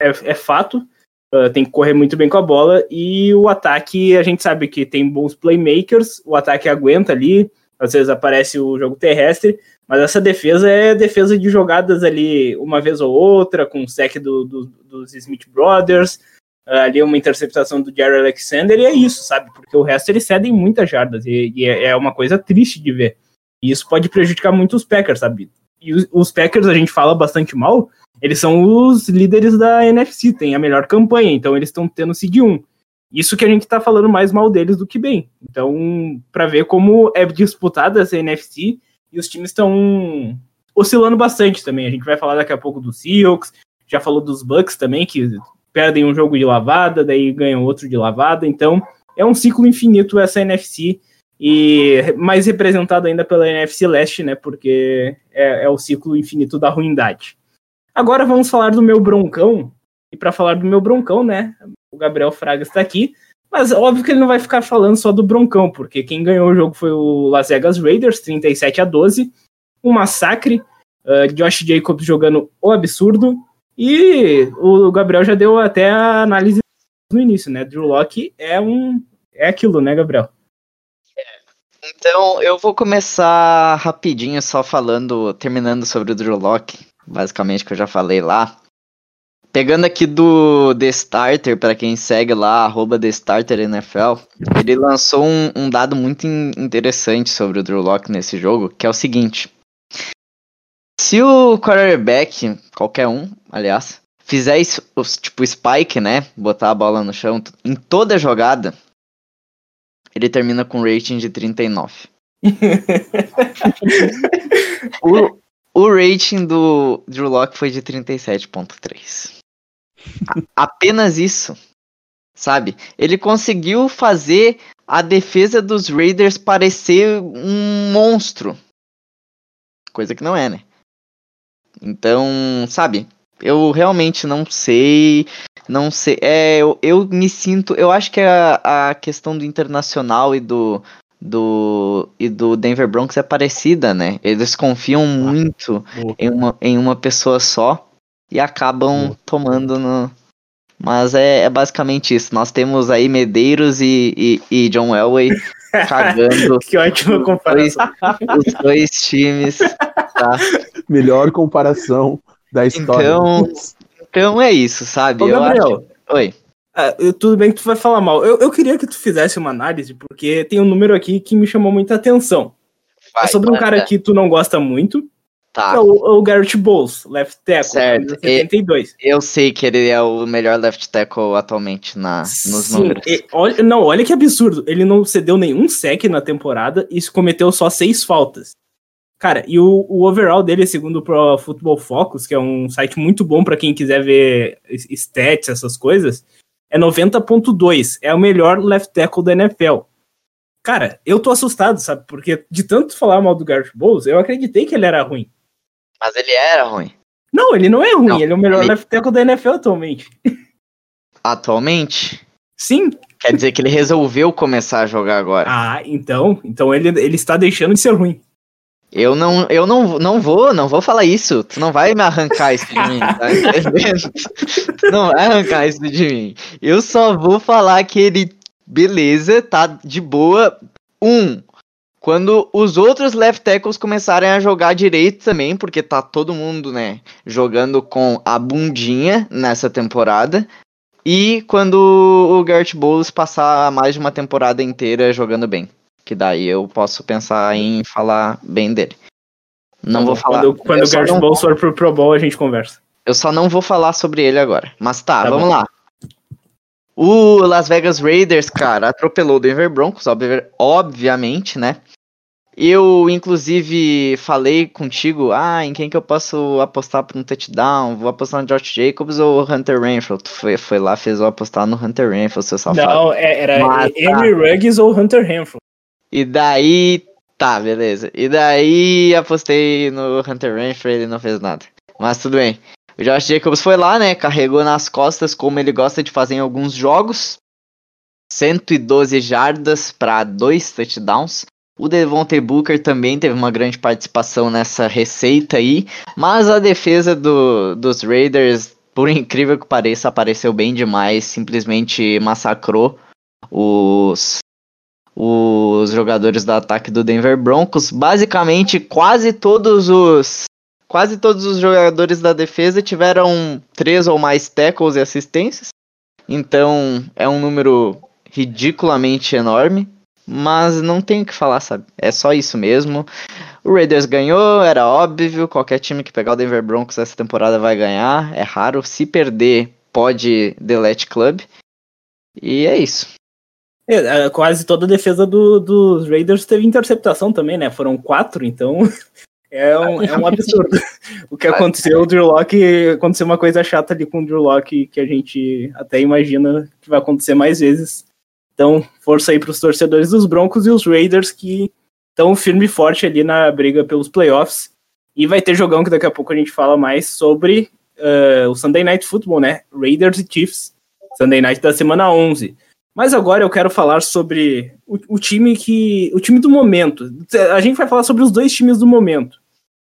é, é fato. Uh, tem que correr muito bem com a bola, e o ataque, a gente sabe que tem bons playmakers, o ataque aguenta ali, às vezes aparece o jogo terrestre, mas essa defesa é defesa de jogadas ali uma vez ou outra, com o sec do, do, dos Smith Brothers, ali uma interceptação do Jerry Alexander, e é isso, sabe? Porque o resto eles cedem muitas jardas, e, e é, é uma coisa triste de ver. E isso pode prejudicar muito os Packers, sabe? E os, os, Packers, a gente fala bastante mal, eles são os líderes da NFC, têm a melhor campanha, então eles estão tendo seed 1. Isso que a gente tá falando mais mal deles do que bem. Então, para ver como é disputada essa NFC, e os times estão oscilando bastante também. A gente vai falar daqui a pouco do Seahawks, já falou dos Bucks também, que perdem um jogo de lavada, daí ganham outro de lavada. Então, é um ciclo infinito essa NFC e mais representado ainda pela NFC Leste, né? Porque é, é o ciclo infinito da ruindade. Agora vamos falar do meu broncão. E para falar do meu broncão, né? O Gabriel Fraga está aqui. Mas óbvio que ele não vai ficar falando só do Broncão, porque quem ganhou o jogo foi o Las Vegas Raiders, 37 a 12. Um massacre. Uh, Josh Jacobs jogando o absurdo. E o Gabriel já deu até a análise no início, né? Drew Locke é um. É aquilo, né, Gabriel? Então, eu vou começar rapidinho só falando, terminando sobre o Drew Locke, basicamente que eu já falei lá. Pegando aqui do The Starter, para quem segue lá, arroba The Starter NFL, ele lançou um, um dado muito in interessante sobre o Drew Locke nesse jogo, que é o seguinte. Se o quarterback, qualquer um, aliás, fizer isso, tipo spike, né, botar a bola no chão em toda a jogada, ele termina com rating de 39. [laughs] o, o rating do Drew Locke foi de 37.3 [laughs] apenas isso, sabe? Ele conseguiu fazer a defesa dos Raiders parecer um monstro. Coisa que não é, né? Então, sabe? Eu realmente não sei. Não sei. É, eu, eu me sinto. Eu acho que a, a questão do internacional e do, do e do Denver Broncos é parecida, né? Eles confiam muito em uma, em uma pessoa só e acabam tomando no. Mas é, é, basicamente isso. Nós temos aí Medeiros e, e, e John Elway [laughs] cagando. que ótima comparação. Os, os dois times. Tá? Melhor comparação da história. Então, então é isso, sabe? Ô, Gabriel. Acho... Oi. Ah, tudo bem que tu vai falar mal. Eu, eu queria que tu fizesse uma análise, porque tem um número aqui que me chamou muita atenção. Vai, é sobre um cara que tu não gosta muito, Tá. É o, o Garrett Bowles, left tackle, Certo. camisa 72. Eu sei que ele é o melhor left tackle atualmente na, nos Sim, números. e- olha, não, olha que absurdo. Ele não cedeu nenhum sec na temporada e cometeu só seis faltas. Cara, e o, o overall dele, segundo o Pro Football Focus, que é um site muito bom pra quem quiser ver stats, essas coisas, é 90.2. É o melhor left tackle da NFL. Cara, eu tô assustado, sabe? Porque de tanto falar mal do Garrett Bowles, eu acreditei que ele era ruim. Mas ele era ruim. Não, ele não é ruim, Não, ele é o melhor ele- left tackle da NFL atualmente. Atualmente, Sim. quer dizer que ele resolveu começar a jogar agora. Ah, então, então ele, ele está deixando de ser ruim. Eu não, eu não, não vou, não vou falar isso. Tu não vai me arrancar isso de mim, tá [laughs] entendendo? Tu não vai arrancar isso de mim. Eu só vou falar que ele, beleza, tá de boa. Um, quando os outros left tackles começarem a jogar direito também, porque tá todo mundo, né, jogando com a bundinha nessa temporada. E quando o Garrett Bowles passar mais de uma temporada inteira jogando bem. Que daí eu posso pensar em falar bem dele. Não vou falar. Quando, quando o Garrett não, Bowles for pro Pro Bowl, a gente conversa. eu só não vou falar sobre ele agora. Mas tá, Tá vamos bom. lá. O Las Vegas Raiders, cara, atropelou o Denver Broncos, obvi- obviamente, né? Eu, inclusive, falei contigo, ah, em quem que eu posso apostar para um touchdown? Vou apostar no Josh Jacobs ou Hunter Renfrew? Tu foi, foi lá, fez eu apostar no Hunter Renfrew, seu safado. Não, é- era Mas tá. Henry Ruggs ou Hunter Renfrew. E daí, tá, beleza. E daí apostei no Hunter Renfrew, ele não fez nada. Mas tudo bem. O Josh Jacobs foi lá, né? Carregou nas costas, como ele gosta de fazer em alguns jogos. 112 jardas para dois touchdowns. O Devontae Booker também teve uma grande participação nessa receita aí. Mas a defesa do, dos Raiders, por incrível que pareça, apareceu bem demais. Simplesmente massacrou os, os jogadores do ataque do Denver Broncos. Basicamente, quase todos os quase todos os jogadores da defesa tiveram três ou mais tackles e assistências. Então, é um número ridiculamente enorme, mas não tem o que falar, sabe? É só isso mesmo. O Raiders ganhou, era óbvio, qualquer time que pegar o Denver Broncos essa temporada vai ganhar, é raro. Se perder, pode delete club. E é isso. É, é, quase toda a defesa do- dos Raiders teve interceptação também, né? Foram quatro, então [laughs] é um, é um absurdo. [laughs] o que aconteceu, o Drew Locke, aconteceu uma coisa chata ali com o Drew Locke que a gente até imagina que vai acontecer mais vezes. Então, força aí para os torcedores dos Broncos e os Raiders que estão firme e forte ali na briga pelos playoffs. E vai ter jogão que daqui a pouco a gente fala mais sobre eh, o Sunday Night Football, né? Raiders e Chiefs. Sunday Night da semana 11. Mas agora eu quero falar sobre o, o time que. O time do momento. A gente vai falar sobre os dois times do momento.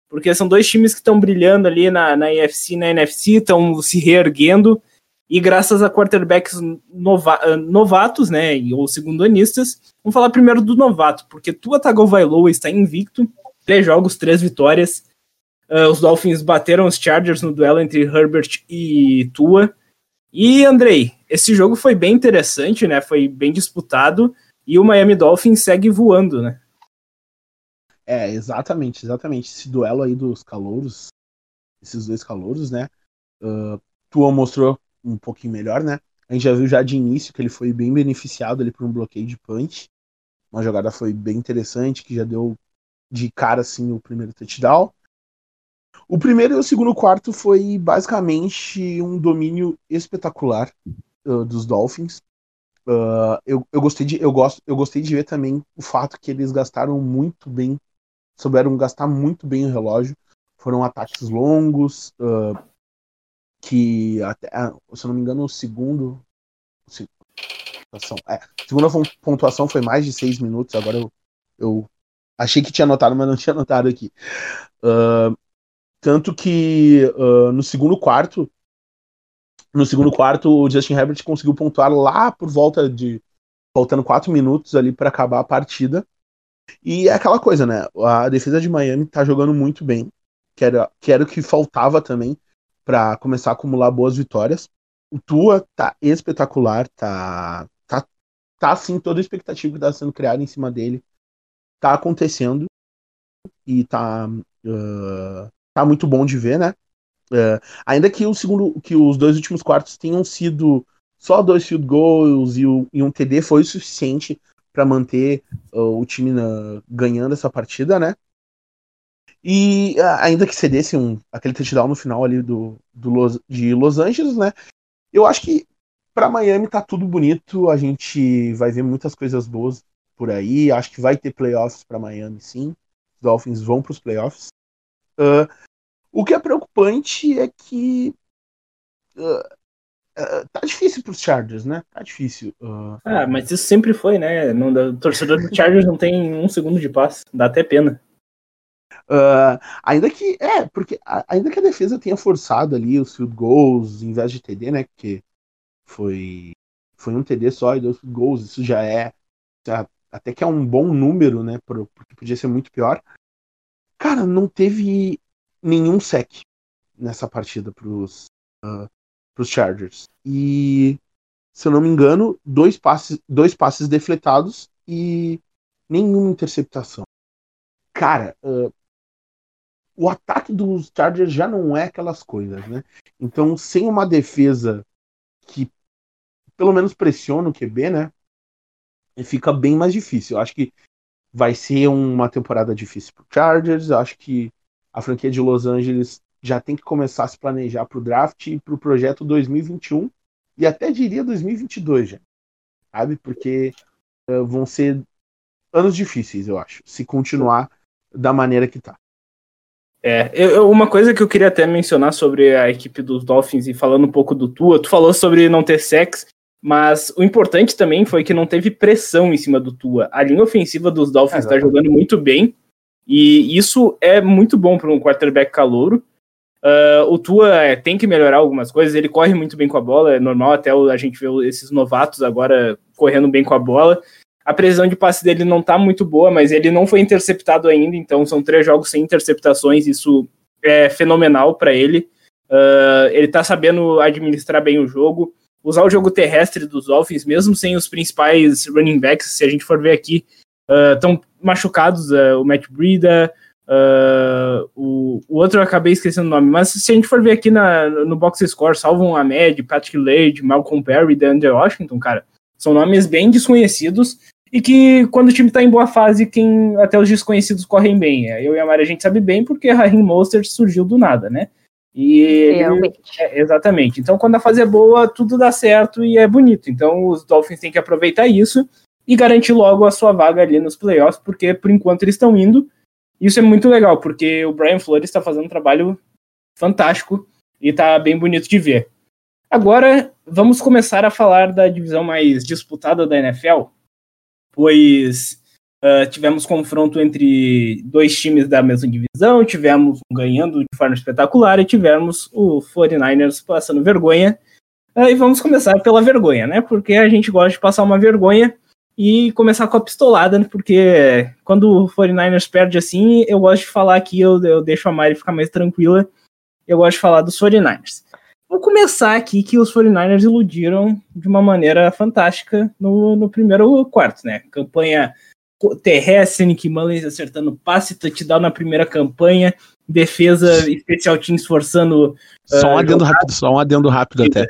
Porque são dois times que estão brilhando ali na, na EFC na NFC, estão se reerguendo. E graças a quarterbacks nova- ah, novatos, né? Ou segundo-anistas. Vamos falar primeiro do novato, porque Tua Tagovailoa está invicto. Três jogos, três vitórias. Ah, os Dolphins bateram os Chargers no duelo entre Herbert e Tua. E, Andrei, esse jogo foi bem interessante, né? Foi bem disputado. E o Miami Dolphins segue voando, né? É, exatamente, exatamente. Esse duelo aí dos calouros, esses dois calouros, né? Uh, Tua mostrou um pouquinho melhor, né? A gente já viu já de início que ele foi bem beneficiado ali por um bloqueio de punch. Uma jogada foi bem interessante, que já deu de cara assim o primeiro touchdown. O primeiro e o segundo quarto foi basicamente um domínio espetacular uh, dos Dolphins. Uh, eu, eu, gostei de, eu, gosto, eu gostei de ver também o fato que eles gastaram muito bem, souberam gastar muito bem o relógio. Foram ataques longos, uh, que até, se eu não me engano, o segundo. se- É, segunda pontuação foi mais de seis minutos. Agora eu, eu achei que tinha anotado, mas não [laughs] tinha anotado aqui. Uh, tanto que uh, no segundo quarto, no segundo quarto, o Justin Herbert conseguiu pontuar lá por volta de faltando quatro minutos ali para acabar a partida. E é aquela coisa, né? A defesa de Miami tá jogando muito bem, que era, que era o que faltava também para começar a acumular boas vitórias. O Tua tá espetacular, tá tá tá assim toda a expectativa que tá sendo criada em cima dele tá acontecendo e tá Uh, tá muito bom de ver, né? Uh, ainda que o segundo, que os dois últimos quartos tenham sido só dois field goals e, o, e um TD foi o suficiente para manter uh, o time na, ganhando essa partida, né? E ainda que cedesse um, aquele touchdown no final ali do, do Los, de Los Angeles, né? Eu acho que para Miami tá tudo bonito, a gente vai ver muitas coisas boas por aí. Acho que vai ter playoffs para Miami, sim. Os Dolphins vão para os playoffs. Uh, o que é preocupante é que uh, uh, tá difícil para os Chargers, né? Tá difícil. Ah, mas isso sempre foi, né? Não, o torcedor do Chargers não tem um segundo de passe, dá até pena. Uh, ainda que é, porque ainda que a defesa tenha forçado ali os field goals em vez de TD, né? Porque foi foi um TD só e dois field goals, isso já é já, até que é um bom número, né? Porque podia ser muito pior. Cara, não teve nenhum sec nessa partida pros, uh, pros Chargers. E se eu não me engano, dois passes, dois passes defletados e nenhuma interceptação. Cara, uh, o ataque dos Chargers já não é aquelas coisas, né? Então, sem uma defesa que pelo menos pressiona o QB, né? Fica bem mais difícil. Eu acho que vai ser uma temporada difícil para Chargers. Eu acho que a franquia de Los Angeles já tem que começar a se planejar para o draft e para o projeto 2021 e até diria 2022 já, sabe? Porque uh, vão ser anos difíceis, eu acho, se continuar da maneira que tá. É, eu, uma coisa que eu queria até mencionar sobre a equipe dos Dolphins e falando um pouco do Tua, tu falou sobre não ter sex, mas o importante também foi que não teve pressão em cima do Tua. A linha ofensiva dos Dolphins está jogando muito bem e isso é muito bom para um quarterback calouro. Uh, o Tua é, tem que melhorar algumas coisas, ele corre muito bem com a bola, é normal até a gente ver esses novatos agora correndo bem com a bola, a precisão de passe dele não tá muito boa, mas ele não foi interceptado ainda, então são três jogos sem interceptações, isso é fenomenal para ele. Uh, ele tá sabendo administrar bem o jogo, usar o jogo terrestre dos Dolphins, mesmo sem os principais running backs, se a gente for ver aqui, estão uh, machucados, uh, o Matt Breida, uh, o, o outro eu acabei esquecendo o nome, mas se a gente for ver aqui na, no box score, salvam Ahmed, Patrick Lade, Malcolm Perry, DeAndre Washington, cara, são nomes bem desconhecidos e que quando o time tá em boa fase, quem até os desconhecidos correm bem. É, eu e a Mari a gente sabe bem porque Raheem Mostert surgiu do nada, né? E Realmente. É, exatamente. Então, quando a fase é boa, tudo dá certo e é bonito. Então, os Dolphins têm que aproveitar isso e garantir logo a sua vaga ali nos playoffs, porque por enquanto eles estão indo. Isso é muito legal, porque o Brian Flores está fazendo um trabalho fantástico e tá bem bonito de ver. Agora, vamos começar a falar da divisão mais disputada da NFL, pois uh, tivemos confronto entre dois times da mesma divisão, tivemos um ganhando de forma espetacular e tivemos o 49ers passando vergonha. Uh, e vamos começar pela vergonha, né? Porque a gente gosta de passar uma vergonha e começar com a pistolada, né? porque quando o 49ers perde assim, eu gosto de falar aqui, eu, eu deixo a Mari ficar mais tranquila, eu gosto de falar dos 49ers. Vou começar aqui que os 49ers iludiram de uma maneira fantástica no, no primeiro quarto, né? Campanha terrestre, Nick Mullins acertando passe, touchdown na primeira campanha, defesa especial team esforçando. Só um uh, adendo rápido, só um adendo rápido até.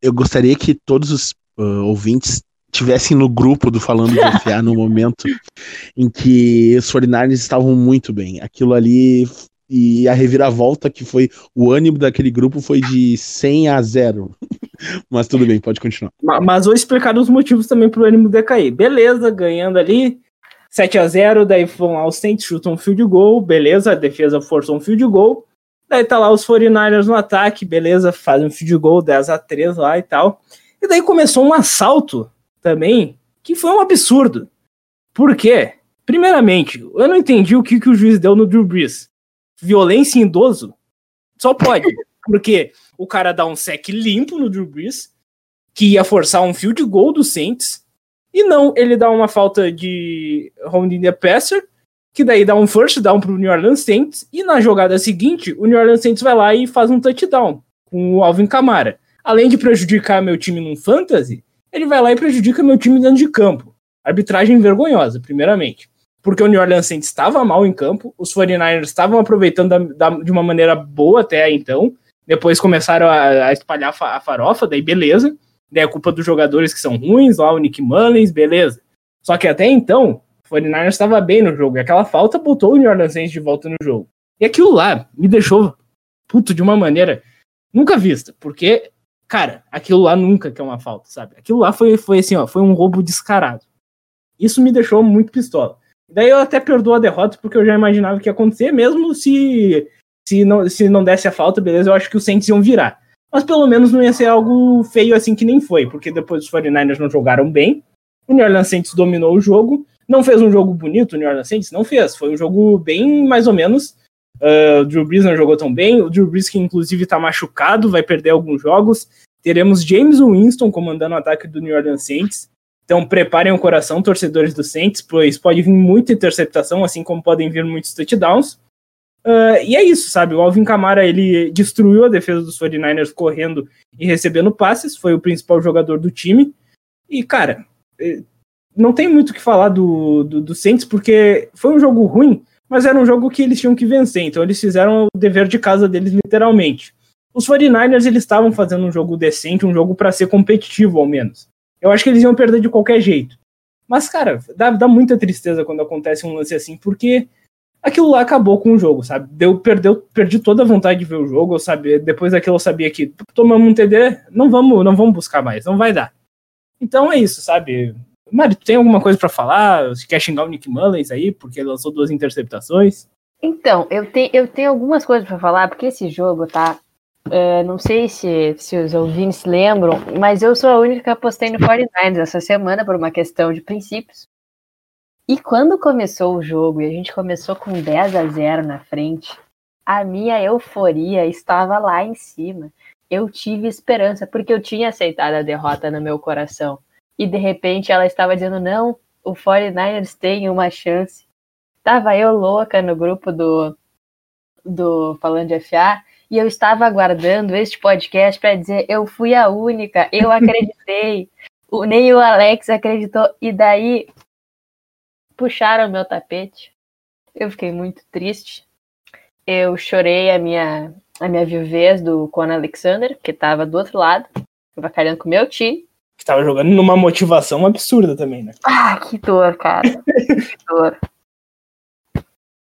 Eu gostaria que todos os uh, ouvintes tivessem no grupo do Falando de FA no momento em que os 49ers estavam muito bem. Aquilo ali e a reviravolta que foi o ânimo daquele grupo foi de 100 a 0. [laughs] Mas tudo bem, pode continuar. Mas vou explicar os motivos também pro ânimo decair. Beleza, ganhando ali 7 a 0, daí vão lá os Saints, chutam um field goal, beleza, a defesa forçou um field goal. Daí tá lá os 49ers no ataque, beleza, fazem um field goal 10 a 3 lá e tal. E daí começou um assalto também, que foi um absurdo. Por quê? Primeiramente, eu não entendi o que, que o juiz deu no Drew Brees violência em idoso, só pode. [laughs] Porque o cara dá um sec limpo no Drew Brees, que ia forçar um field goal do Saints, e não, ele dá uma falta de holding the passer, que daí dá um first down pro New Orleans Saints, e na jogada seguinte, o New Orleans Saints vai lá e faz um touchdown com o Alvin Kamara. Além de prejudicar meu time num fantasy, ele vai lá e prejudica meu time dentro de campo. Arbitragem vergonhosa, primeiramente. porque o New Orleans Saints estava mal em campo, os 49ers estavam aproveitando da, da, de uma maneira boa até então, depois começaram a, a espalhar a farofa, daí beleza, daí a culpa dos jogadores que são ruins, lá o Nick Mullins, beleza. Só que até então, o 49ers estava bem no jogo, e aquela falta botou o New Orleans Saints de volta no jogo. E aquilo lá me deixou puto de uma maneira nunca vista, porque, cara, aquilo lá nunca que é uma falta, sabe? Aquilo lá foi, foi assim, ó, foi um roubo descarado. Isso me deixou muito pistola. Daí eu até perdoo a derrota, porque eu já imaginava que ia acontecer, mesmo se, se, não, se não desse a falta, beleza, eu acho que os Saints iam virar. Mas pelo menos não ia ser algo feio assim que nem foi, porque depois os 49ers não jogaram bem, o New Orleans Saints dominou o jogo, não fez um jogo bonito, o New Orleans Saints não fez, foi um jogo bem mais ou menos, Uh, o Drew Brees não jogou tão bem. O Drew Brees, que inclusive está machucado, vai perder alguns jogos. Teremos James Winston comandando o ataque do New Orleans Saints. Então preparem o coração, torcedores do Saints, pois pode vir muita interceptação, assim como podem vir muitos touchdowns. Uh, e é isso, sabe? O Alvin Kamara ele destruiu a defesa dos 49ers correndo e recebendo passes, foi o principal jogador do time. E, cara, eh, não tem muito o que falar do, do, do Saints, porque foi um jogo ruim, mas era um jogo que eles tinham que vencer, então eles fizeram o dever de casa deles literalmente. Os 49ers eles estavam fazendo um jogo decente, um jogo para ser competitivo ao menos. Eu acho que eles iam perder de qualquer jeito. Mas, cara, dá, dá muita tristeza quando acontece um lance assim, porque aquilo lá acabou com o jogo, sabe? Deu, perdeu, perdi toda a vontade de ver o jogo, eu sabia, depois daquilo eu sabia que tomamos um TD, não vamos, não vamos buscar mais, não vai dar. Então é isso, sabe? Mari, tu tem alguma coisa para falar? Você quer xingar o Nick Mullins aí, porque lançou duas interceptações? Então, eu, te, eu tenho algumas coisas para falar, porque esse jogo, tá? Uh, não sei se, se os ouvintes lembram, mas eu sou a única que apostei no 49ers essa semana por uma questão de princípios. E quando começou o jogo e a gente começou com 10 a 0 na frente, a minha euforia estava lá em cima. Eu tive esperança, porque eu tinha aceitado a derrota no meu coração e de repente ela estava dizendo: não, o 49ers tem uma chance. Tava eu louca no grupo do, do Falando de FA e eu estava aguardando este podcast para dizer: eu fui a única, eu [laughs] acreditei. o, nem o Alex acreditou. E daí puxaram meu tapete. Eu fiquei muito triste. Eu chorei a minha, a minha viuvez do Conan Alexander, que estava do outro lado, avacalhando com o meu time que tava jogando numa motivação absurda também, né? Ah, que dor, cara. [laughs] que dor.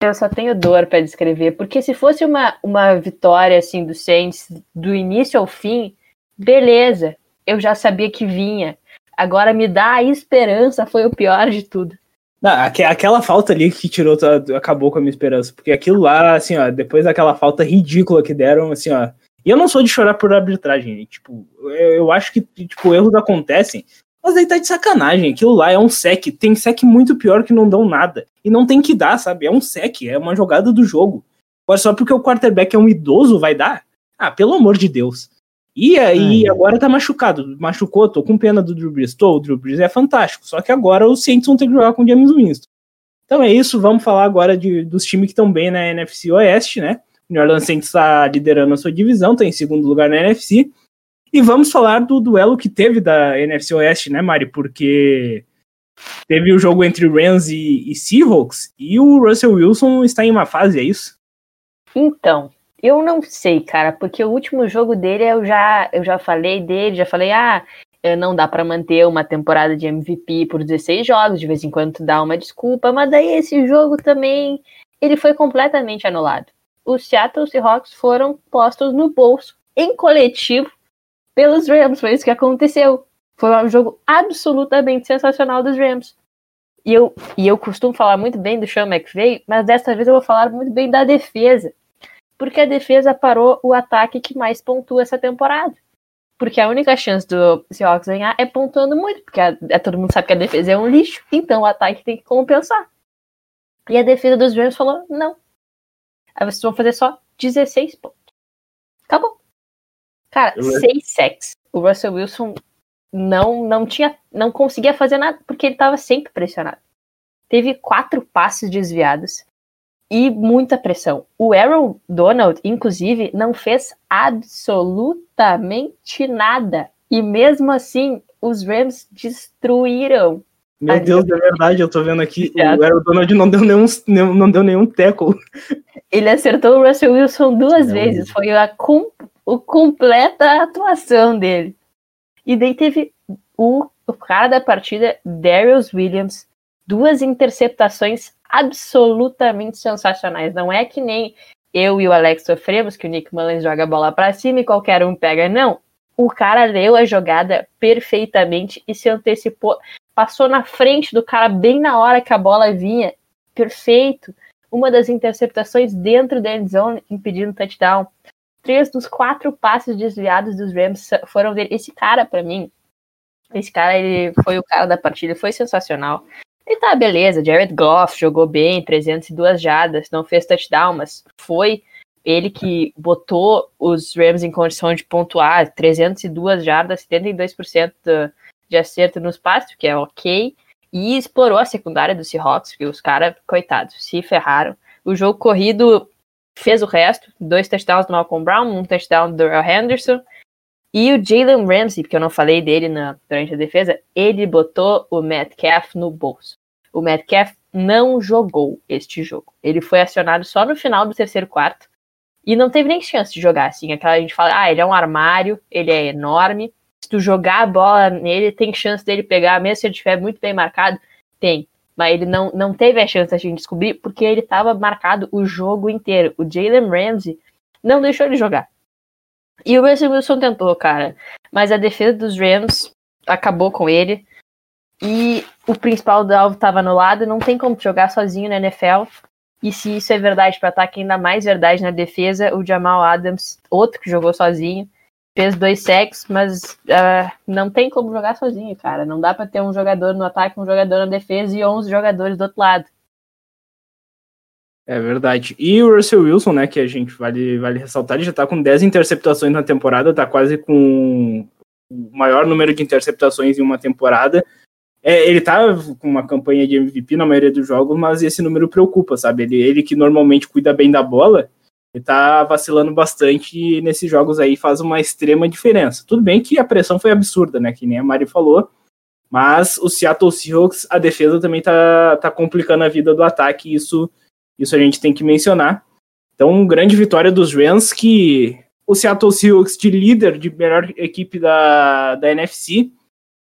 Eu só tenho dor para descrever, porque se fosse uma, uma vitória assim do Saints do início ao fim, beleza, eu já sabia que vinha. Agora me dá a esperança, foi o pior de tudo. Não, aquela falta ali que tirou, acabou com a minha esperança, porque aquilo lá, assim, ó, depois daquela falta ridícula que deram, assim, ó, e eu não sou de chorar por arbitragem, tipo, eu, eu acho que, tipo, erros acontecem, mas aí tá de sacanagem, aquilo lá é um sec, tem sec muito pior que não dão nada, e não tem que dar, sabe, é um sec, é uma jogada do jogo. Agora só porque o quarterback é um idoso vai dar? Ah, pelo amor de Deus. E aí é. agora tá machucado, machucou, tô com pena do Drew Brees, tô, o Drew Brees é fantástico, só que agora os Saints vão ter que jogar com o James Winston. Então é isso, vamos falar agora de, dos times que estão bem na NFC Oeste, né? New Orleans Saints está liderando a sua divisão, está em segundo lugar na NFC. E vamos falar do duelo que teve da NFC Oeste, né, Mari? Porque teve o jogo entre Rams e, e Seahawks e o Russell Wilson está em uma fase, é isso? Então, eu não sei, cara, porque o último jogo dele eu já, eu já falei dele, já falei, ah, eh, não dá para manter uma temporada de MVP por 16 jogos, de vez em quando dá uma desculpa, mas daí esse jogo também ele foi completamente anulado os Seattle Seahawks foram postos no bolso, em coletivo, pelos Rams. Foi isso que aconteceu. Foi um jogo absolutamente sensacional dos Rams. E eu, e eu costumo falar muito bem do Sean McVay, mas dessa vez eu vou falar muito bem da defesa. Porque a defesa parou o ataque que mais pontua essa temporada. Porque a única chance do Seahawks ganhar é pontuando muito, porque a, a, todo mundo sabe que a defesa é um lixo, então o ataque tem que compensar. E a defesa dos Rams falou: não, Aí vocês vão fazer só 16 pontos. Acabou. Cara, Eu 6 sacks. O Russell Wilson não, não tinha, não conseguia fazer nada porque ele estava sempre pressionado. Teve quatro passes desviados e muita pressão. O Aaron Donald, inclusive, não fez absolutamente nada. E mesmo assim, os Rams destruíram Meu Deus, é verdade, eu tô vendo aqui. O. Aaron Donald não deu nenhum, não deu nenhum tackle. Ele acertou o Russell Wilson duas vezes. Foi a com, o completa atuação dele. E daí teve o, o cara da partida, Darius Williams, duas interceptações absolutamente sensacionais. Não é que nem eu e o Alex sofremos, que o Nick Mullins joga a bola pra cima e qualquer um pega. Não. O cara leu a jogada perfeitamente e se antecipou. Passou na frente do cara bem na hora que a bola vinha. Perfeito uma das interceptações dentro da end zone, impedindo touchdown. Três dos quatro passes desviados dos Rams foram dele. Esse cara, pra mim, esse cara, ele foi o cara da partida, foi sensacional. Ele tá, beleza, Jared Goff jogou bem, 302 jardas, não fez touchdown, mas foi ele que botou os Rams em condição de pontuar, 302 jardas, 72% de acerto nos passes, que é ok e explorou a secundária do Seahawks, que os caras, coitados, se ferraram. O jogo corrido fez o resto, dois touchdowns do Malcolm Brown, um touchdown do Darrell Henderson, e o Jalen Ramsey, porque eu não falei dele na, durante a defesa, ele botou o Metcalf no bolso. O Metcalf não jogou este jogo. Ele foi acionado só no final do terceiro quarto, e não teve nem chance de jogar, assim, aquela gente fala, ah, ele é um armário, ele é enorme, se tu jogar a bola nele, tem chance dele pegar, mesmo se ele estiver muito bem marcado, tem. Mas ele não, não teve a chance de descobrir porque ele estava marcado o jogo inteiro. O Jalen Ramsey não deixou ele jogar. E o Russell Wilson tentou, cara. Mas a defesa dos Rams acabou com ele. E o principal do alvo estava no lado. Não tem como jogar sozinho na NFL. E se isso é verdade para ataque, ainda mais verdade na defesa, o Jamal Adams, outro que jogou sozinho, fez dois sacks, mas uh, não tem como jogar sozinho, cara. Não dá para ter um jogador no ataque, um jogador na defesa e 11 jogadores do outro lado. É verdade. E o Russell Wilson, né, que a gente vale, vale ressaltar, ele já tá com 10 interceptações na temporada, tá quase com o maior número de interceptações em uma temporada. É, ele tá com uma campanha de MVP na maioria dos jogos, mas esse número preocupa, sabe? Ele, ele que normalmente cuida bem da bola, ele tá vacilando bastante nesses jogos aí faz uma extrema diferença. Tudo bem que a pressão foi absurda, né? Que nem a Mari falou. Mas o Seattle Seahawks, a defesa também tá, tá complicando a vida do ataque, isso, isso a gente tem que mencionar. Então, grande vitória dos Rams, que o Seattle Seahawks, de líder, de melhor equipe da, da NFC,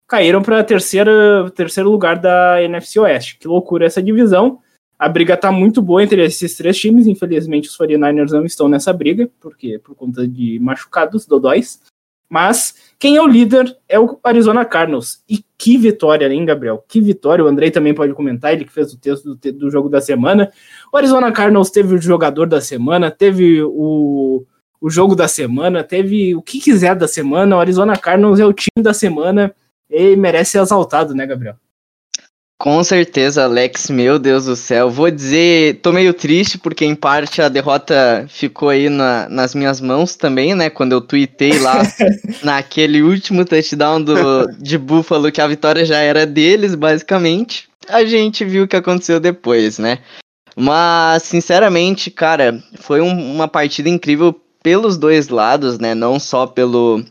caíram para terceiro lugar da NFC Oeste. Que loucura essa divisão. A briga tá muito boa entre esses três times. Infelizmente, os 49ers não estão nessa briga, porque por conta de machucados, dodóis. Mas quem é o líder é o Arizona Cardinals. E que vitória, hein, Gabriel? Que vitória. O Andrei também pode comentar, ele que fez o texto do, do jogo da semana. O Arizona Cardinals teve o jogador da semana, teve o, o jogo da semana, teve o que quiser da semana. O Arizona Cardinals é o time da semana e merece ser exaltado, né, Gabriel? Com certeza, Alex, meu Deus do céu. Vou dizer, tô meio triste porque em parte a derrota ficou aí na, nas minhas mãos também, né? Quando eu tuitei lá [laughs] naquele último touchdown do, de Buffalo que a vitória já era deles, basicamente. A gente viu o que aconteceu depois, né? Mas, sinceramente, cara, foi um, uma partida incrível pelos dois lados, né? Não só pelo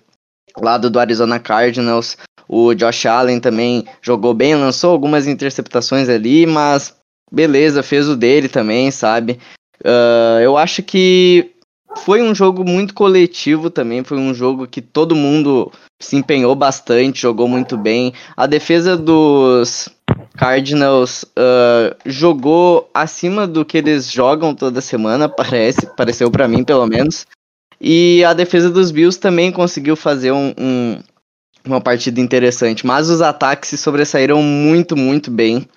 lado do Arizona Cardinals, o Josh Allen também jogou bem, lançou algumas interceptações ali, mas beleza, fez o dele também, sabe? Uh, eu acho que foi um jogo muito coletivo também, foi um jogo que todo mundo se empenhou bastante, jogou muito bem. A defesa dos Cardinals uh, jogou acima do que eles jogam toda semana, [laughs] parece, pareceu para mim pelo menos. E a defesa dos Bills também conseguiu fazer um, um uma partida interessante, mas os ataques se sobressaíram muito, muito bem.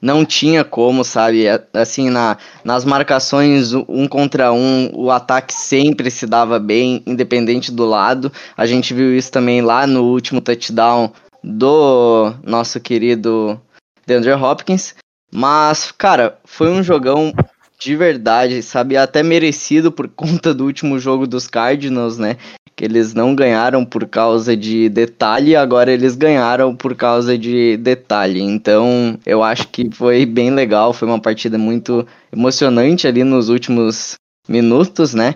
Não tinha como, sabe? Assim, na, nas marcações um contra um, o ataque sempre se dava bem, independente do lado. A gente viu isso também lá no último touchdown do nosso querido DeAndre Hopkins. Mas, cara, foi um jogão de verdade, sabe? Até merecido por [laughs] conta do último jogo dos Cardinals, né? que eles não ganharam por causa de detalhe, agora eles ganharam por causa de detalhe. Então, eu acho que foi bem legal, foi uma partida muito emocionante ali nos últimos minutos, né?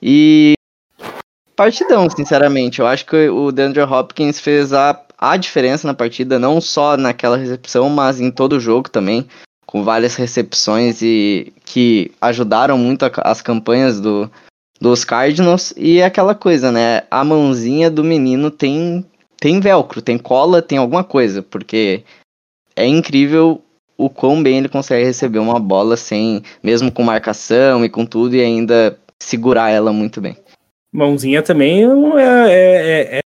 E partidão, sinceramente. Eu acho que o DeAndre Hopkins fez a, a diferença na partida, não só naquela recepção, mas em todo o jogo também, com várias recepções e que ajudaram muito a, as campanhas do, dos Cardinals. E é aquela coisa, né? A mãozinha do menino tem, tem velcro, tem cola, tem alguma coisa, porque é incrível o quão bem ele consegue receber uma bola sem, mesmo com marcação e com tudo, e ainda segurar ela muito bem. Mãozinha também é, é, é,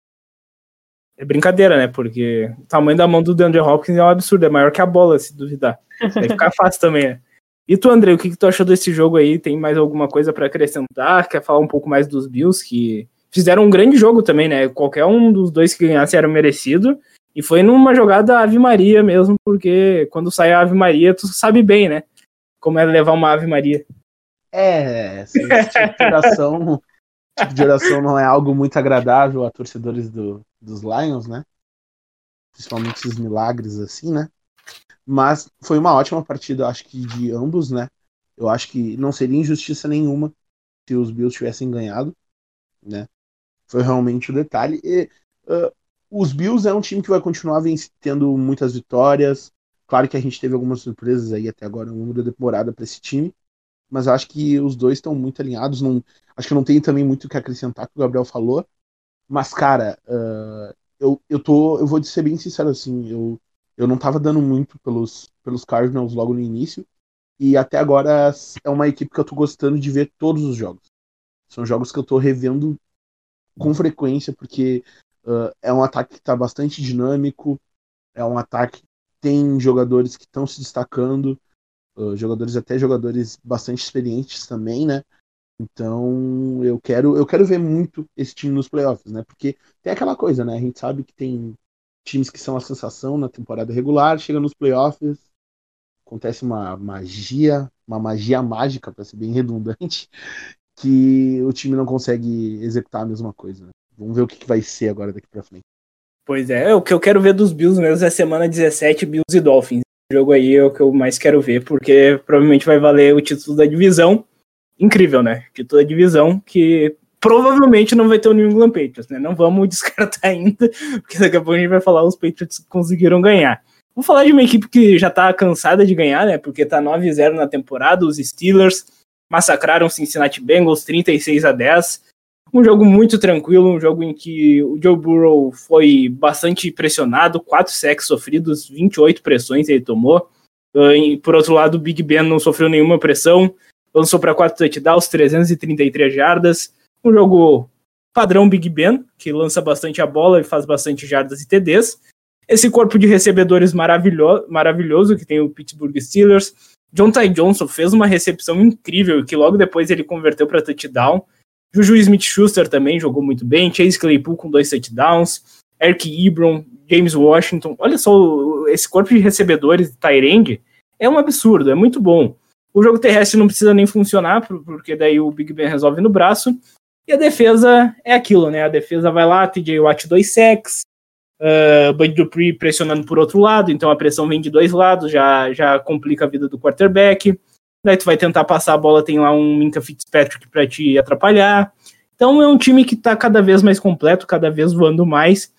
é brincadeira, né? Porque o tamanho da mão do DeAndre Hopkins é um absurdo, é maior que a bola, se duvidar. Vai ficar [laughs] fácil também, né? E tu, André, o que, que tu achou desse jogo aí? Tem mais alguma coisa para acrescentar? Quer falar um pouco mais dos Bills, que fizeram um grande jogo também, né? Qualquer um dos dois que ganhasse era merecido. E foi numa jogada Ave Maria mesmo, porque quando sai a Ave Maria, tu sabe bem, né? Como é levar uma Ave Maria. É, esse tipo de oração, tipo de oração não é algo muito agradável a torcedores do, dos Lions, né? Principalmente esses milagres assim, né? Mas foi uma ótima partida, acho que de ambos, né? Eu acho que não seria injustiça nenhuma se os Bills tivessem ganhado, né? Foi realmente o detalhe. E, uh, os Bills é um time que vai continuar tendo muitas vitórias. Claro que a gente teve algumas surpresas aí até agora no longo da temporada para esse time, mas acho que os dois estão muito alinhados. Não, acho que não tem também muito o que acrescentar que o Gabriel falou. Mas, cara, uh, eu, eu tô. Eu vou ser bem sincero assim, eu, eu não tava dando muito pelos, pelos Cardinals logo no início. E até agora é uma equipe que eu tô gostando de ver todos os jogos. São jogos que eu tô revendo com frequência, porque Uh, é um ataque que está bastante dinâmico, é um ataque que tem jogadores que estão se destacando, uh, jogadores até jogadores bastante experientes também, né? Então eu quero eu quero ver muito esse time nos playoffs, né? Porque tem aquela coisa, né? A gente sabe que tem times que são a sensação na temporada regular, chega nos playoffs, acontece uma magia, uma magia mágica, para ser bem [laughs] redundante, que o time não consegue executar a mesma coisa. Né? Vamos ver o que, vai ser agora daqui pra frente. Pois é, o que eu quero ver dos Bills mesmo é semana 17, Bills e Dolphins. O jogo aí é o que eu mais quero ver, porque provavelmente vai valer o título da divisão. Incrível, né? Título da divisão que provavelmente não vai ter o New England Patriots, né? Não vamos [laughs] descartar ainda, porque daqui a pouco a gente vai falar os Patriots conseguiram ganhar. Vou falar de uma equipe que já tá cansada de ganhar, né? Porque tá 9-0 na temporada, os Steelers massacraram Cincinnati Bengals 36 a 10. Um jogo muito tranquilo, um jogo em que o Joe Burrow foi bastante pressionado, quatro sacks sofridos, 28 pressões ele tomou. Ah, por outro lado, o Big Ben não sofreu nenhuma pressão, lançou para quatro touchdowns, 333 jardas. Um jogo padrão Big Ben, que lança bastante a bola e faz bastante jardas e TDs. Esse corpo de recebedores maravilhoso, maravilhoso que tem o Pittsburgh Steelers. John Ty Johnson fez uma recepção incrível que logo depois ele converteu para touchdown. Juju Smith-Schuster também jogou muito bem, Chase Claypool com dois touchdowns, Eric Ebron, James Washington. Olha só, esse corpo de recebedores de Tyrande é um absurdo, é muito bom. O jogo terrestre não precisa nem funcionar, porque daí o Big Ben resolve no braço. E a defesa é aquilo, né? A defesa vai lá, TJ Watt dois sacks, uh, Bud Dupree pressionando por outro lado, então a pressão vem de dois lados, já, já complica a vida do quarterback. Daí tu vai tentar passar a bola, tem lá um Minka Fitzpatrick para te atrapalhar. Então é um time que está cada vez mais completo, cada vez voando mais.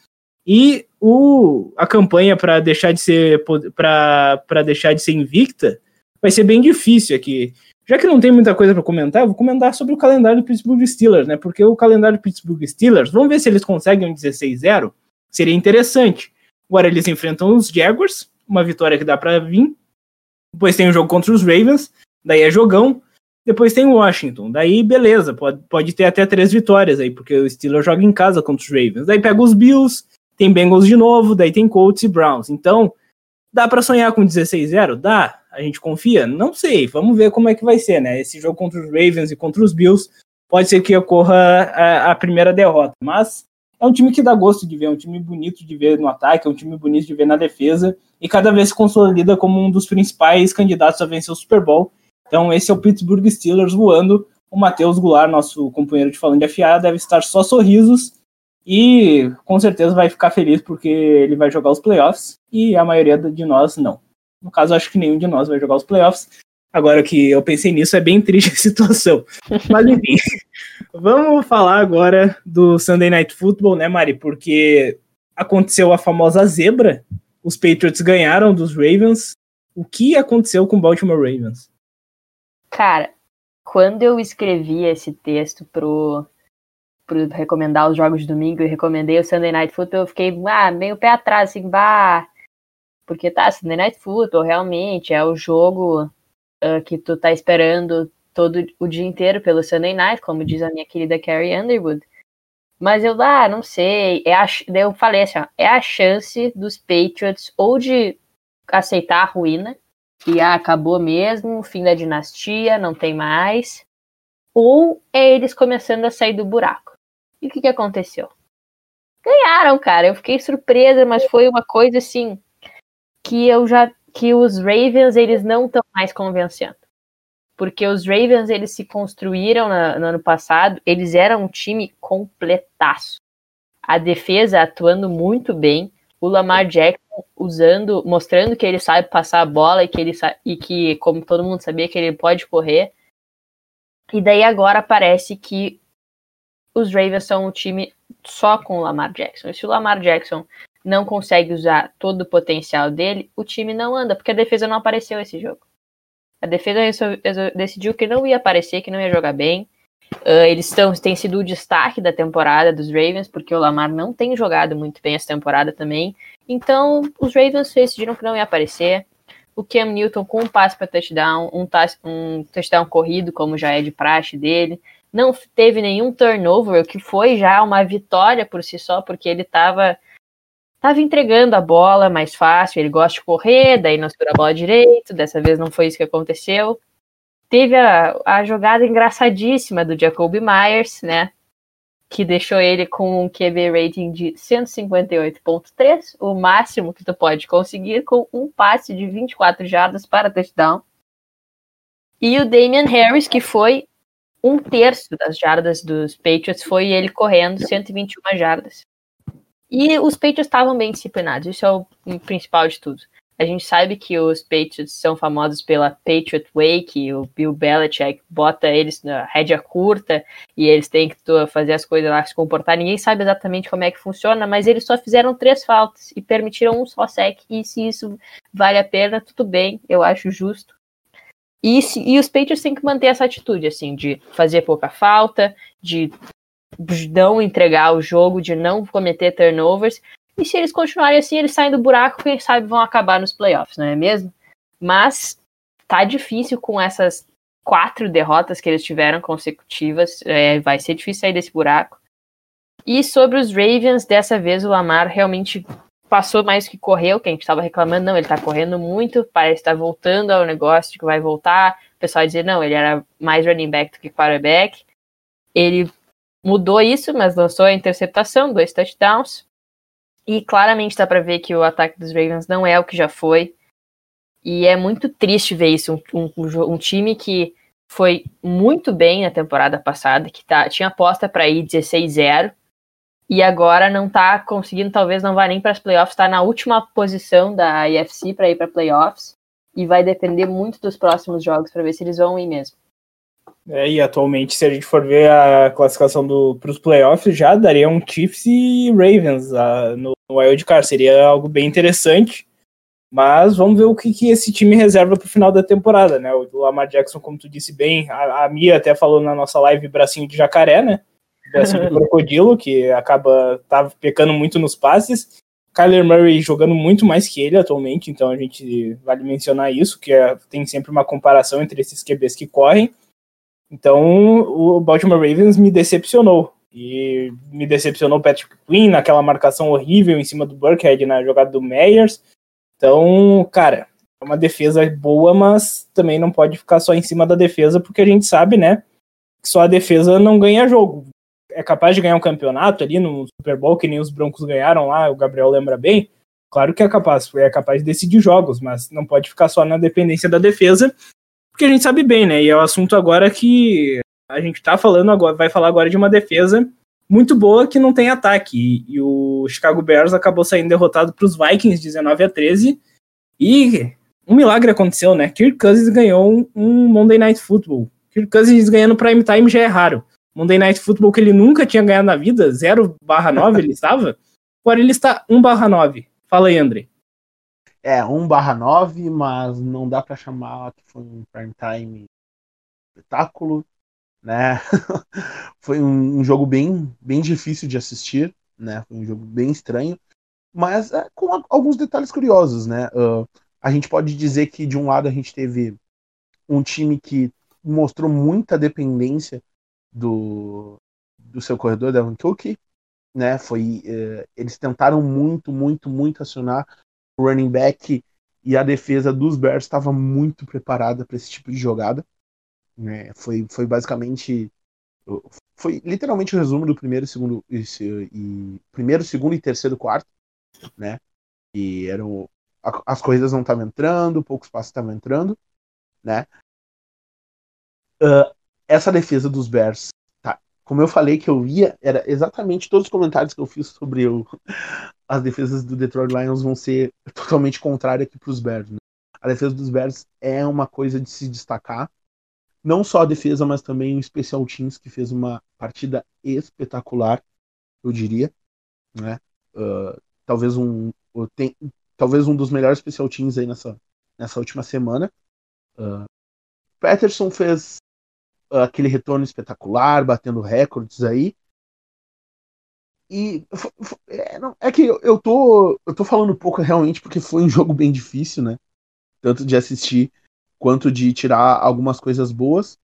E o, a campanha para deixar de ser para deixar de ser invicta vai ser bem difícil aqui. Já que não tem muita coisa para comentar, vou comentar sobre o calendário do Pittsburgh Steelers, né? Porque o calendário do Pittsburgh Steelers, vamos ver se eles conseguem um 16-0, seria interessante. Agora eles enfrentam os Jaguars, uma vitória que dá para vir. Depois tem o um jogo contra os Ravens, daí é jogão. Depois tem Washington, daí beleza, pode, pode ter até três vitórias aí, porque o Steelers joga em casa contra os Ravens. Daí pega os Bills, tem Bengals de novo, daí tem Colts e Browns. Então, dá para sonhar com 16-0? Dá. A gente confia? Não sei, vamos ver como é que vai ser, né? Esse jogo contra os Ravens e contra os Bills pode ser que ocorra a, a primeira derrota, mas é um time que dá gosto de ver, é um time bonito de ver no ataque, é um time bonito de ver na defesa e cada vez se consolida como um dos principais candidatos a vencer o Super Bowl. Então, esse é o Pittsburgh Steelers voando. O Matheus Goulart, nosso companheiro de falando de FA, deve estar só sorrisos e com certeza vai ficar feliz porque ele vai jogar os playoffs e a maioria de nós não. No caso, acho que nenhum de nós vai jogar os playoffs. Agora que eu pensei nisso, é bem triste [laughs] a situação. Mas enfim, [laughs] vamos falar agora do Sunday Night Football, né, Mari? Porque aconteceu a famosa zebra. Os Patriots ganharam dos Ravens. O que aconteceu com o Baltimore Ravens? Cara, quando eu escrevi esse texto pro, pro recomendar os jogos de domingo e recomendei o Sunday Night Football, eu fiquei ah, meio pé atrás, assim, bah. Porque tá, Sunday Night Football realmente é o jogo uh, que tu tá esperando todo o dia inteiro pelo Sunday Night, como diz a minha querida Carrie Underwood. Mas eu, ah, não sei. É a, eu falei assim, ó, é a chance dos Patriots ou de aceitar a ruína, que ah, acabou mesmo, fim da dinastia, não tem mais, ou é eles começando a sair do buraco. E o que, que aconteceu? Ganharam, cara. Eu fiquei surpresa, mas foi uma coisa assim que eu já que os Ravens eles não estão mais convencendo porque os Ravens eles se construíram no, no ano passado, eles eram um time completaço. A defesa atuando muito bem, o Lamar Jackson usando, mostrando que ele sabe passar a bola e que ele e que, como todo mundo sabia, que ele pode correr. E daí agora parece que os Ravens são um time só com o Lamar Jackson. E se o Lamar Jackson não consegue usar todo o potencial dele, o time não anda, porque a defesa não apareceu esse jogo. A defesa decidiu que não ia aparecer, que não ia jogar bem. Uh, eles tão, têm sido o destaque da temporada dos Ravens, porque o Lamar não tem jogado muito bem essa temporada também. Então, os Ravens decidiram que não ia aparecer. O Cam Newton com um passe para touchdown, um, um touchdown corrido, como já é de praxe dele. Não teve nenhum turnover, o que foi já uma vitória por si só, porque ele estava Tava entregando a bola mais fácil, ele gosta de correr, daí não segura a bola direito, dessa vez não foi isso que aconteceu. Teve a, a jogada engraçadíssima do Jacoby Myers, né? Que deixou ele com um QB rating de 158.3, o máximo que tu pode conseguir com um passe de 24 jardas para touchdown. E o Damian Harris, que foi um terço das jardas dos Patriots, foi ele correndo 121 jardas. E os Patriots estavam bem disciplinados, isso é o principal de tudo. A gente sabe que os Patriots são famosos pela Patriot Way, que o Bill Belichick bota eles na rédea curta e eles têm que fazer as coisas lá se comportar. Ninguém sabe exatamente como é que funciona, mas eles só fizeram três faltas e permitiram um só sec. E se isso vale a pena, tudo bem, eu acho justo. E, se, e os Patriots têm que manter essa atitude, assim, de fazer pouca falta, de não entregar o jogo, de não cometer turnovers. E se eles continuarem assim, eles saem do buraco, quem sabe vão acabar nos playoffs, não é mesmo? Mas tá difícil com essas quatro derrotas que eles tiveram consecutivas. É, vai ser difícil sair desse buraco. E sobre os Ravens, dessa vez o Lamar realmente passou mais que correu, que a gente estava reclamando, não, ele está correndo muito, parece estar tá voltando ao negócio de que vai voltar. O pessoal dizer, não, ele era mais running back do que quarterback. Ele mudou isso, mas lançou a interceptação, dois touchdowns. E claramente dá para ver que o ataque dos Ravens não é o que já foi. E é muito triste ver isso. Um, um, um time que foi muito bem na temporada passada, que tá, tinha aposta para ir 16-0, e agora não tá conseguindo, talvez não vá nem para as playoffs, está na última posição da IFC para ir para playoffs, e vai depender muito dos próximos jogos para ver se eles vão ir mesmo. É, e atualmente, se a gente for ver a classificação para os playoffs, já daria um Chiefs e Ravens a, no, no Wild Card. Seria algo bem interessante. Mas vamos ver o que, que esse time reserva para o final da temporada, né? O Lamar Jackson, como tu disse bem, a, a Mia até falou na nossa live bracinho de jacaré, né? Bracinho de [laughs] crocodilo, que acaba tá pecando muito nos passes. Kyler Murray jogando muito mais que ele atualmente, então a gente vale mencionar isso, que é, tem sempre uma comparação entre esses QBs que correm. Então, o Baltimore Ravens me decepcionou. E me decepcionou o Patrick Quinn naquela marcação horrível em cima do Burkhead na jogada do Meyers. Então, cara, é uma defesa boa, mas também não pode ficar só em cima da defesa, porque a gente sabe, né, que só a defesa não ganha jogo. É capaz de ganhar um campeonato ali no Super Bowl, que nem os Broncos ganharam lá, o Gabriel lembra bem. Claro que é capaz, é capaz de decidir jogos, mas não pode ficar só na dependência da defesa, porque a gente sabe bem, né? E é o assunto agora que a gente tá falando agora, vai falar agora de uma defesa muito boa que não tem ataque. E, e o Chicago Bears acabou saindo derrotado para os Vikings 19 a 13. E um milagre aconteceu, né? Kirk Cousins ganhou um, um Monday Night Football. Kirk Cousins ganhando prime time já é raro. Monday Night Football que ele nunca tinha ganhado na vida, 0 barra 9 ele estava. [laughs] Agora ele está 1 barra 9. Fala aí, André. É, 1 barra 9, mas não dá para chamar que foi um prime time espetáculo, né? [laughs] foi um, um, jogo bem, bem difícil de assistir, né? Foi um jogo bem estranho, mas é, com a, alguns detalhes curiosos, né? Uh, a gente pode dizer que de um lado a gente teve um time que mostrou muita dependência do, do seu corredor, Devon Cook, né? Foi, uh, eles tentaram muito, muito, muito acionar o running back e a defesa dos Bears estava muito preparada para esse tipo de jogada. Né? Foi, foi basicamente foi literalmente o resumo do primeiro, segundo e, e primeiro, segundo e terceiro quarto, né? E eram as corridas não estavam entrando, poucos passos estavam entrando, né? Uh, essa defesa dos Bears, tá? Como eu falei que eu via, era exatamente todos os comentários que eu fiz sobre o, as defesas do Detroit Lions vão ser totalmente contrárias aqui para os Bears. Né? A defesa dos Bears é uma coisa de se destacar. Não só a defesa, mas também o Special Teams, que fez uma partida espetacular, eu diria. Né? Uh, talvez um tem, talvez um dos melhores Special Teams aí nessa, nessa última semana. Uh, Patterson fez uh, aquele retorno espetacular, batendo recordes aí. E é, é que eu, tô, eu tô falando pouco realmente porque foi um [laughs] jogo bem difícil, né? Tanto de assistir quanto de tirar algumas coisas boas.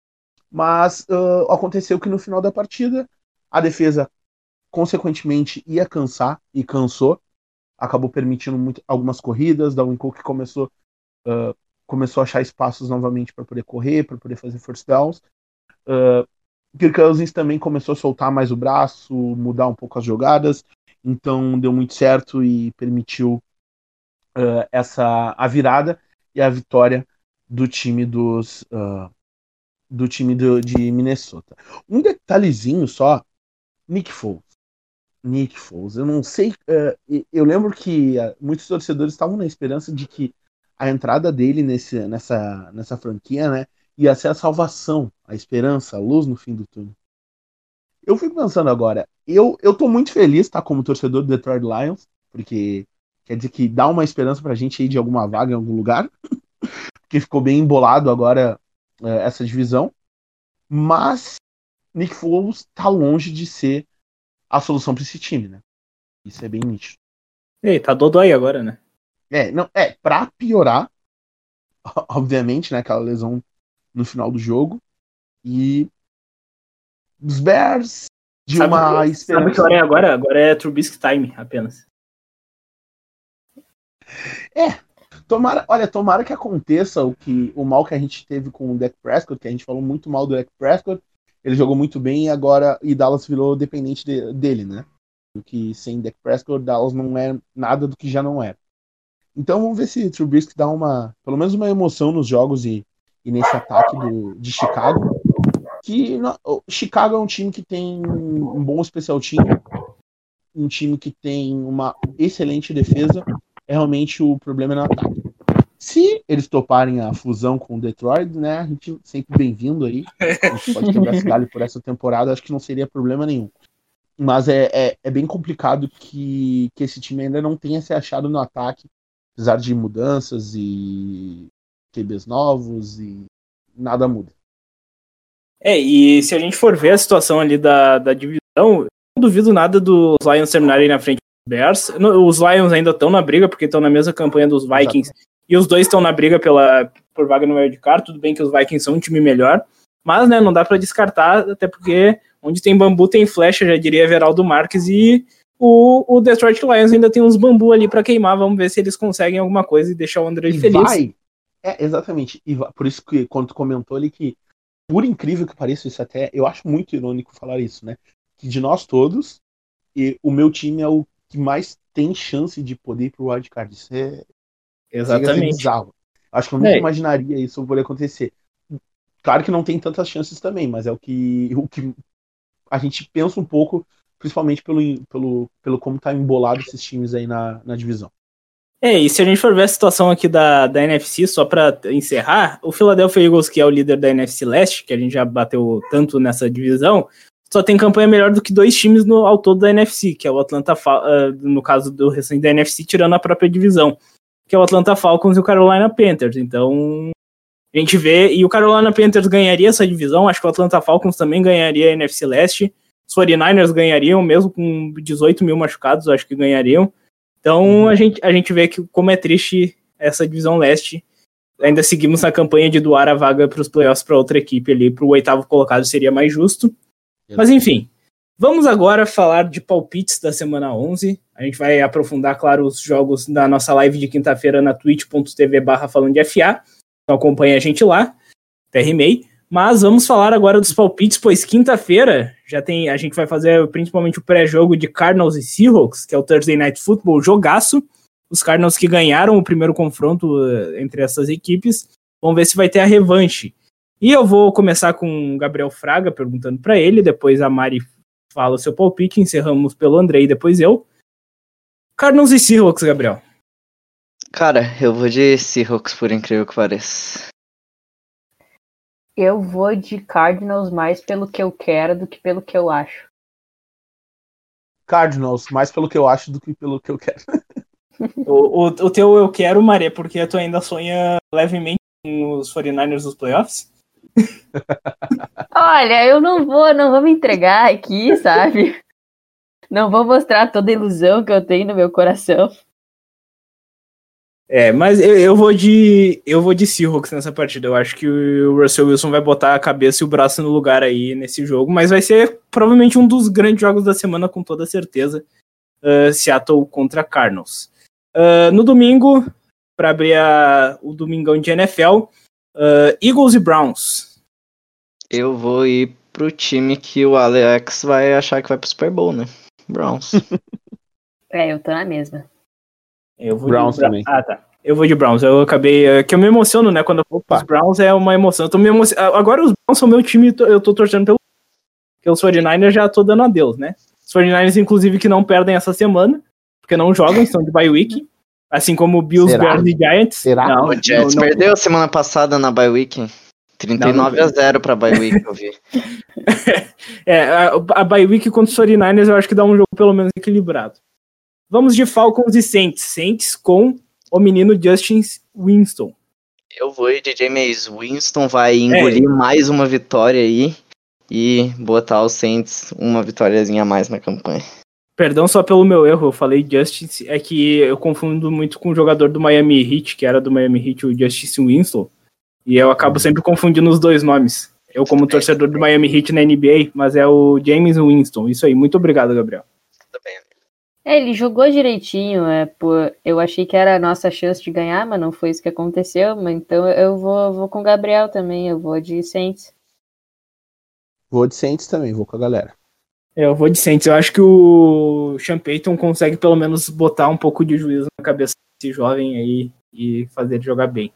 Mas uh, aconteceu que no final da partida a defesa, consequentemente, ia cansar e cansou. Acabou permitindo muito, algumas corridas. Da Cook começou, uh, começou a achar espaços novamente para poder correr, para poder fazer first downs. Uh, Kirk Cousins também começou a soltar mais o braço, mudar um pouco as jogadas, então deu muito certo e permitiu uh, essa a virada e a vitória do time dos uh, do time do, de Minnesota. Um detalhezinho só, Nick Foles. Nick Foles, eu não sei, uh, eu lembro que muitos torcedores estavam na esperança de que a entrada dele nesse, nessa, nessa franquia, né, ia ser a salvação, a esperança, a luz no fim do túnel. Eu fico pensando agora, eu, eu tô muito feliz, tá, como torcedor do Detroit Lions, porque quer dizer que dá uma esperança pra gente aí de alguma vaga em algum lugar, [laughs] porque ficou bem embolado agora é, essa divisão, mas Nick Foles tá longe de ser a solução para esse time, né? Isso é bem nítido. Ei, tá dodói agora, né? É, não, é, pra piorar, [laughs] obviamente, né, aquela lesão no final do jogo. E os Bears de sabe, uma esperança. Sabe que hora é agora? Agora é Trubisky time apenas. É. Tomara, olha, tomara que aconteça o que o mal que a gente teve com o Dak Prescott, que a gente falou muito mal do Dak Prescott. Ele jogou muito bem e agora e Dallas virou dependente de, dele, né? Que sem Dak Prescott, Dallas não é nada do que já não é. Então vamos ver se Trubisky dá uma, pelo menos uma emoção nos jogos e e nesse ataque do, de Chicago. Que o Chicago é um time que tem um bom especial time, um time que tem uma excelente defesa. É realmente o problema no ataque. Se eles toparem a fusão com o Detroit, né? A gente sempre bem-vindo aí. A gente pode quebrar esse galho por essa temporada, acho que não seria problema nenhum. Mas é, é, é, bem complicado que, que esse time ainda não tenha se achado no ataque, apesar de mudanças e QBs novos e nada muda. É, e se a gente for ver a situação ali da, da divisão, eu não duvido nada dos Lions terminarem na frente dos Bears. Os Lions ainda estão na briga, porque estão na mesma campanha dos Vikings, Exato. e os dois estão na briga pela, por vaga no wildcard. Tudo bem que os Vikings são um time melhor, mas né, não dá para descartar, até porque onde tem bambu tem flecha, já diria Veraldo Marques, e o, o Detroit Lions ainda tem uns bambu ali para queimar. Vamos ver se eles conseguem alguma coisa e deixar o André feliz. Vai, é, exatamente. E por isso que quando tu comentou ali que, por incrível que pareça, isso até. Eu acho muito irônico falar isso, né? Que de nós todos, e o meu time é o que mais tem chance de poder ir pro wildcard. Isso é. Exatamente. bizarro. Acho que eu nunca é. imaginaria isso poder acontecer. Claro que não tem tantas chances também, mas é o que, o que a gente pensa um pouco, principalmente pelo, pelo, pelo como tá embolado esses times aí na, na divisão. É, e se a gente for ver a situação aqui da, da NFC, só para encerrar, o Philadelphia Eagles, que é o líder da NFC Leste, que a gente já bateu tanto nessa divisão, só tem campanha melhor do que dois times no, ao todo da NFC, que é o Atlanta, uh, no caso do restante da NFC, tirando a própria divisão, que é o Atlanta Falcons e o Carolina Panthers. Então, a gente vê, e o Carolina Panthers ganharia essa divisão, acho que o Atlanta Falcons também ganharia a NFC Leste, os 49ers ganhariam, mesmo com 18 mil machucados, acho que ganhariam. Então uhum. a gente, a gente vê que como é triste essa divisão leste. Ainda seguimos na campanha de doar a vaga para os playoffs para outra equipe ali, para o oitavo colocado seria mais justo. Mas enfim, vamos agora falar de palpites da semana 11. A gente vai aprofundar, claro, os jogos da nossa live de quinta-feira na twitch.tv barra falando de FA. Então acompanha a gente lá, TRMEI. Mas vamos falar agora dos palpites, pois quinta-feira já tem. A gente vai fazer principalmente o pré-jogo de Cardinals e Seahawks, que é o Thursday Night Football, jogaço. Os Cardinals que ganharam o primeiro confronto eh, entre essas equipes. Vamos ver se vai ter a revanche. E eu vou começar com o Gabriel Fraga perguntando para ele, depois a Mari fala o seu palpite, encerramos pelo Andrei, depois eu. Cardinals e Seahawks, Gabriel. Cara, eu vou de Seahawks, por incrível que pareça. Eu vou de Cardinals mais pelo que eu quero do que pelo que eu acho. Cardinals, mais pelo que eu acho do que pelo que eu quero. [laughs] [laughs] o, o, o teu eu quero, Maria, porque tu ainda sonha levemente com os 49ers dos playoffs? [laughs] Olha, eu não vou, não vou me entregar aqui, sabe? Não vou mostrar toda a ilusão que eu tenho no meu coração. É, mas eu, eu, vou de eu vou de Seahawks nessa partida. Eu acho que o Russell Wilson vai botar a cabeça e o braço no lugar aí nesse jogo, mas vai ser provavelmente um dos grandes jogos da semana com toda certeza. Uh, Seattle contra Cardinals. Uh, no domingo, para abrir a, o domingão de NFL, uh, Eagles e Browns. Eu vou ir pro time que o Alex vai achar que vai pro Super Bowl, né? Browns. [laughs] é, eu tô na mesma. Eu vou Browns de... também. Ah, tá. Eu vou de Browns. Eu acabei. É, que eu me emociono, né? Quando eu vou os Browns é uma emoção. Eu tô me emocion... Agora os Browns são meu time eu tô torcendo pelo. Porque os 49ers já tô dando adeus, né? Os 49ers, inclusive, que não perdem essa semana, porque não jogam, estão de bye week. Assim como o Bills, Será? Bears e Giants. Será? Não, o Giants não, não... perdeu semana passada na bye week. 39 não, não a 0 pra bye week, eu vi. [laughs] é, a, a bye week contra os 49ers eu acho que dá um jogo pelo menos equilibrado. Vamos de Falcons e Saints. Saints com o menino Justin Winston. Eu vou de James Winston, vai engolir é. mais uma vitória aí e botar o Saints uma vitóriazinha a mais na campanha. Perdão só pelo meu erro, eu falei Justice, é que eu confundo muito com o jogador do Miami Heat, que era do Miami Heat, o Justice Winston, e eu acabo sempre confundindo os dois nomes. Eu como torcedor do Miami Heat na NBA, mas é o James Winston. Isso aí, muito obrigado, Gabriel. É, ele jogou direitinho, é, por, eu achei que era a nossa chance de ganhar, mas não foi isso que aconteceu, mas então eu vou, vou com o Gabriel também, eu vou de Saints. Vou de Saints também, vou com a galera. É, eu vou de Saints, eu acho que o Sean Payton consegue pelo menos botar um pouco de juízo na cabeça desse jovem aí e fazer ele jogar bem.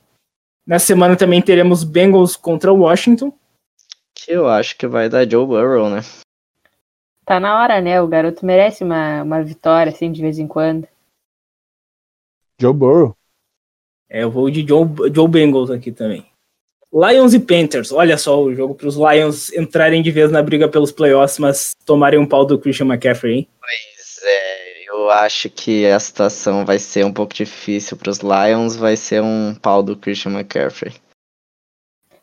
Na semana também teremos Bengals contra o Washington. Que eu acho que vai dar Joe Burrow, né? Tá na hora, né? O garoto merece uma, uma vitória, assim, de vez em quando. Joe Burrow. É, eu vou de Joe, Joe Bengals aqui também. Lions e Panthers. Olha só o jogo para os Lions entrarem de vez na briga pelos playoffs, mas tomarem um pau do Christian McCaffrey, hein? Pois é, eu acho que a situação vai ser um pouco difícil para os Lions, vai ser um pau do Christian McCaffrey.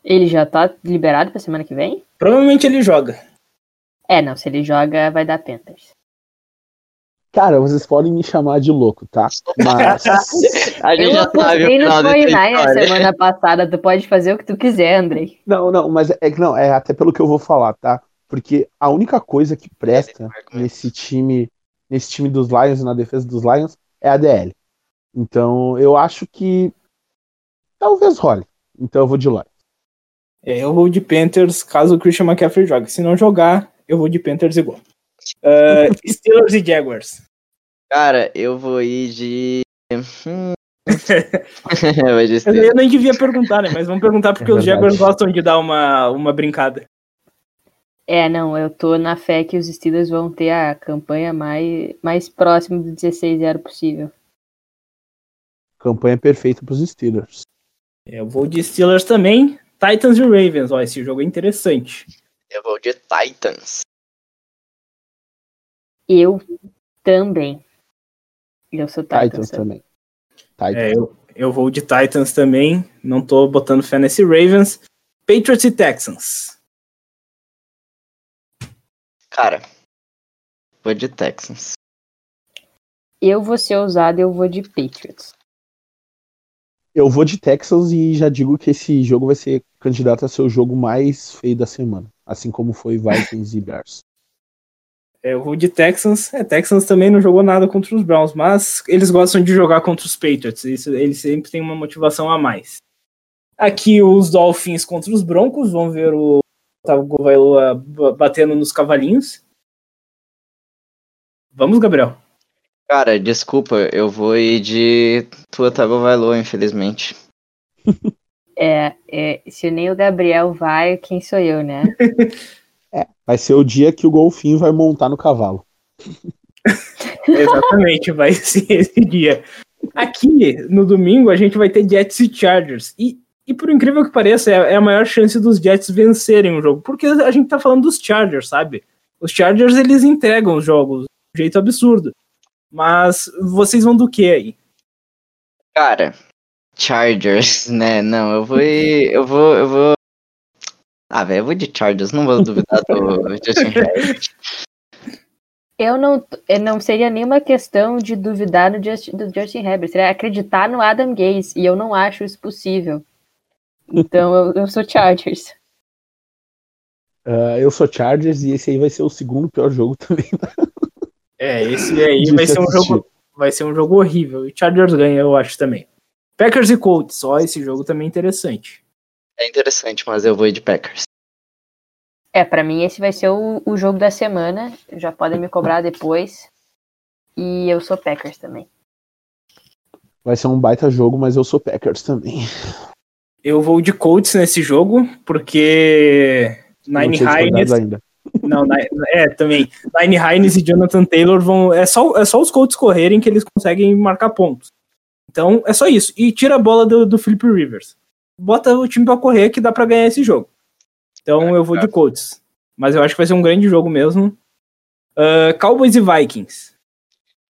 Ele já tá liberado para semana que vem? Provavelmente ele joga. É, não, se ele joga, vai dar Panthers. Cara, vocês podem me chamar de louco, tá? Mas. [laughs] a gente eu já sabe no 49 semana passada, tu pode fazer o que tu quiser, Andrei. Não, não, mas é que não, é até pelo que eu vou falar, tá? Porque a única coisa que presta nesse time, nesse time dos Lions e na defesa dos Lions é a DL. Então, eu acho que talvez role. Então eu vou de Lions. É, eu vou de Panthers caso o Christian McCaffrey jogue. Se não jogar, eu vou de Panthers igual. Uh, [laughs] Steelers e Jaguars. Cara, eu vou ir de. Hum. [laughs] eu nem devia perguntar, né? Mas vamos perguntar porque é os Jaguars gostam de dar uma, uma brincada. É, não, eu tô na fé que os Steelers vão ter a campanha mais, mais próxima do 16-0 possível. campanha perfeita para os Steelers. Eu vou de Steelers também. Titans e Ravens. Ó, esse jogo é interessante. Eu vou de Titans. Eu também. Eu sou Titans, Titans também. Titans. É, eu, eu vou de Titans também. Não tô botando fé nesse Ravens. Patriots e Texans. Cara, vou de Texans. Eu vou ser ousado, eu vou de Patriots. Eu vou de Texas e já digo que esse jogo vai ser candidato a ser o jogo mais feio da semana. Assim como foi Vikings e Bears. É, Eu vou de Texans. É, Texans também não jogou nada contra os Browns, mas eles gostam de jogar contra os Patriots. Isso, eles sempre têm uma motivação a mais. Aqui os Dolphins contra os Broncos. Vamos ver o Otávio Govailoa ba- batendo nos cavalinhos. Vamos, Gabriel. Cara, desculpa, eu vou ir de Tua Tagovailoa, infelizmente. [laughs] É, é, se nem o Gabriel vai, quem sou eu, né? [laughs] Vai ser o dia que o golfinho vai montar no cavalo. [laughs] Exatamente, vai ser esse dia. Aqui, no domingo, a gente vai ter Jets e Chargers. E, e por incrível que pareça, é, é a maior chance dos Jets vencerem o jogo. Porque a gente tá falando dos Chargers, sabe? Os Chargers, eles entregam os jogos de um jeito absurdo. Mas vocês vão do que aí? Cara, Chargers, [laughs] né? Não, eu vou. Eu vou. Eu vou. Ah, velho, eu vou de Chargers, não vou duvidar do Justin [laughs] Herbert. Eu não, eu não seria nenhuma questão de duvidar do Justin, do Justin Herbert, seria acreditar no Adam Gaze, e eu não acho isso possível. Então eu, eu sou Chargers. Ah, eu sou Chargers e esse aí vai ser o segundo pior jogo [laughs] também. É, esse aí vai se ser um jogo. Vai ser um jogo horrível. E Chargers ganha, eu acho também. Packers e Colts, ó, esse jogo também é interessante. É interessante, mas eu vou ir de Packers. É, pra mim esse vai ser o, o jogo da semana, já podem me cobrar depois. E eu sou Packers também. Vai ser um baita jogo, mas eu sou Packers também. Eu vou de Colts nesse jogo, porque Nine Hines. ainda. [laughs] Não, é, também. Nine Hines e Jonathan Taylor vão. É só, é só os Colts correrem que eles conseguem marcar pontos. Então é só isso. E tira a bola do, do Philip Rivers. Bota o time pra correr que dá pra ganhar esse jogo. Então eu vou de Colts. Mas eu acho que vai ser um grande jogo mesmo. Ah, Cowboys e Vikings.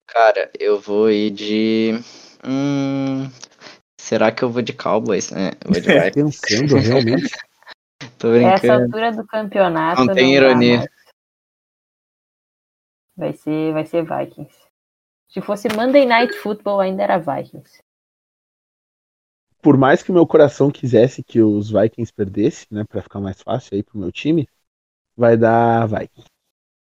Cara, eu vou ir de. Hum. Será que eu vou de Cowboys? É, eu vou de É. [laughs] Vikings. Pensando realmente. [laughs] Tô Essa brincando. altura do campeonato. Não tem dá ironia. Vai ser, vai ser Vikings. Se fosse Monday Night Football, ainda era Vikings. Por mais que o meu coração quisesse que os Vikings perdessem, né, Pra ficar mais fácil aí pro meu time, vai dar Vikings.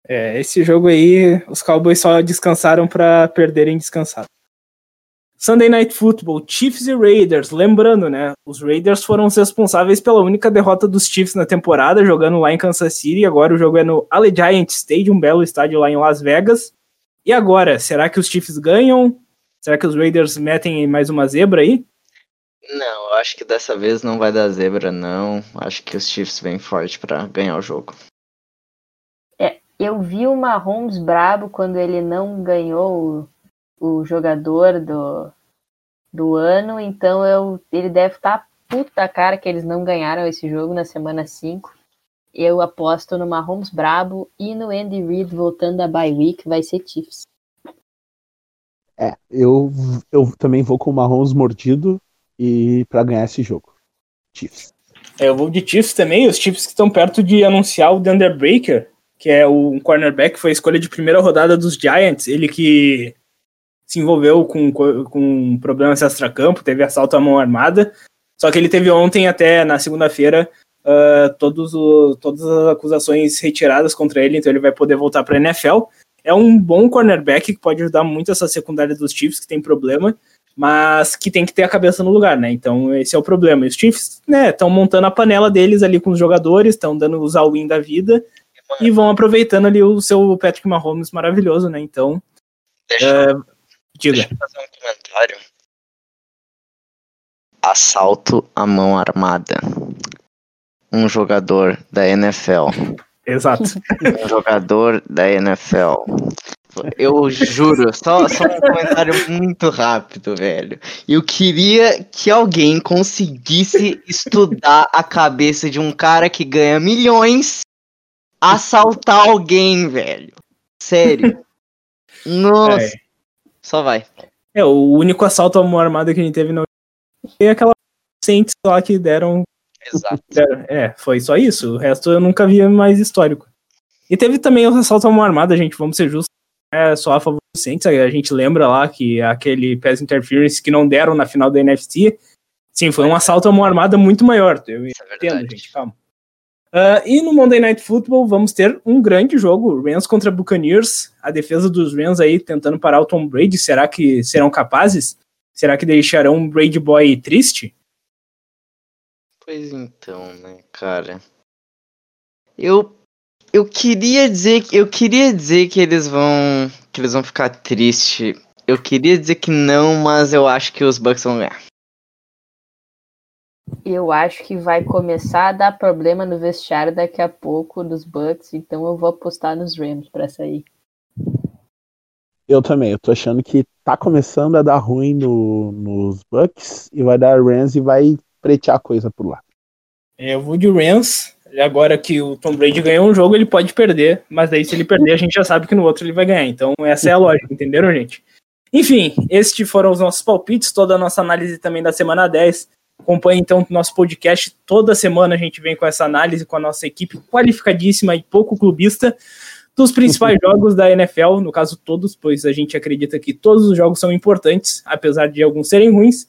É, esse jogo aí, os Cowboys só descansaram pra perderem descansado. Sunday Night Football, Chiefs e Raiders. Lembrando, né? Os Raiders foram os responsáveis pela única derrota dos Chiefs na temporada, jogando lá em Kansas City. Agora o jogo é no Allegiant Stadium, um belo estádio lá em Las Vegas. E agora, será que os Chiefs ganham? Será que os Raiders metem mais uma zebra aí? Não, eu acho que dessa vez não vai dar zebra, não. Acho que os Chiefs vêm forte pra ganhar o jogo. Eu vi o Mahomes brabo quando ele não ganhou o, o jogador do, do ano, então eu, ele deve estar puta cara que eles não ganharam esse jogo na semana 5. Eu aposto no Mahomes brabo e no Andy Reid voltando da bye week, vai ser Chiefs. É, eu, eu também vou com o Mahomes mordido e para ganhar esse jogo. Chiefs. É, eu vou de Chiefs também. Os Chiefs que estão perto de anunciar o Dunder Breaker, que é o um cornerback, foi a escolha de primeira rodada dos Giants. Ele que se envolveu com, com problemas extra-campo, teve assalto à mão armada. Só que ele teve ontem, até na segunda-feira, uh, todos o, todas as acusações retiradas contra ele, então ele vai poder voltar para a NFL. É um bom cornerback que pode ajudar muito essa secundária dos Chiefs, que tem problema, mas que tem que ter a cabeça no lugar, né? Então esse é o problema. E os Chiefs, né, estão montando a panela deles ali com os jogadores, estão dando os all-in da vida e vão aproveitando ali o seu Patrick Mahomes maravilhoso, né? Então, Deixa, é, diga. deixa eu fazer um comentário. Assalto à mão armada. Um jogador da NFL. Exato. Um jogador da NFL eu juro, só, só um comentário muito rápido, velho. Eu queria que alguém conseguisse estudar a cabeça de um cara que ganha milhões assaltar alguém, velho. Sério. Nossa. É. Só vai. É, o único assalto a mão armada que a gente teve não foi aquela lá que deram. Exato. [laughs] É, foi só isso. O resto eu nunca via mais histórico. E teve também o assalto a mão armada, gente, vamos ser justos. É só a favor do Saints, a gente lembra lá que aquele pass interference que não deram na final da NFC, sim, foi um assalto a mão armada muito maior. Eu é entendo, gente, calma. Uh, e no Monday Night Football vamos ter um grande jogo, Rams contra Buccaneers, a defesa dos Rams aí tentando parar o Tom Brady, será que serão capazes? Será que deixarão o Brady Boy triste? Pois então, né, cara. Eu eu queria dizer eu queria dizer que eles vão que eles vão ficar tristes. Eu queria dizer que não, mas eu acho que os Bucks vão ganhar eu acho que vai começar a dar problema no vestiário daqui a pouco dos Bucks, então eu vou apostar nos Rams para sair. Eu também, eu tô achando que tá começando a dar ruim no, nos Bucks e vai dar Rams e vai pretear a coisa por lá. É, eu vou de Rams. Agora que o Tom Brady ganhou um jogo, ele pode perder, mas daí se ele perder, a gente já sabe que no outro ele vai ganhar. Então essa é a lógica, entenderam, gente? Enfim, estes foram os nossos palpites, toda a nossa análise também da semana 10. Acompanhe então o nosso podcast. Toda semana a gente vem com essa análise com a nossa equipe qualificadíssima e pouco clubista dos principais [laughs] jogos da NFL, no caso todos, pois a gente acredita que todos os jogos são importantes, apesar de alguns serem ruins.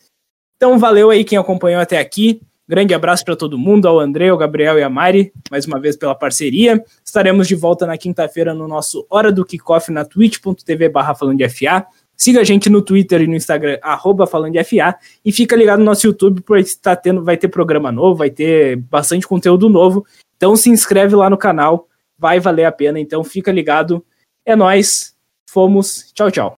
Então valeu aí quem acompanhou até aqui. Grande abraço para todo mundo, ao André, ao Gabriel e a Mari, mais uma vez pela parceria. Estaremos de volta na quinta-feira no nosso Hora do Kickoff na twitch.tv barra falando de FA. Siga a gente no Twitter e no Instagram, arroba falando de FA, e fica ligado no nosso YouTube, porque está tendo, vai ter programa novo, vai ter bastante conteúdo novo. Então se inscreve lá no canal, vai valer a pena. Então fica ligado. É nós, fomos, tchau, tchau.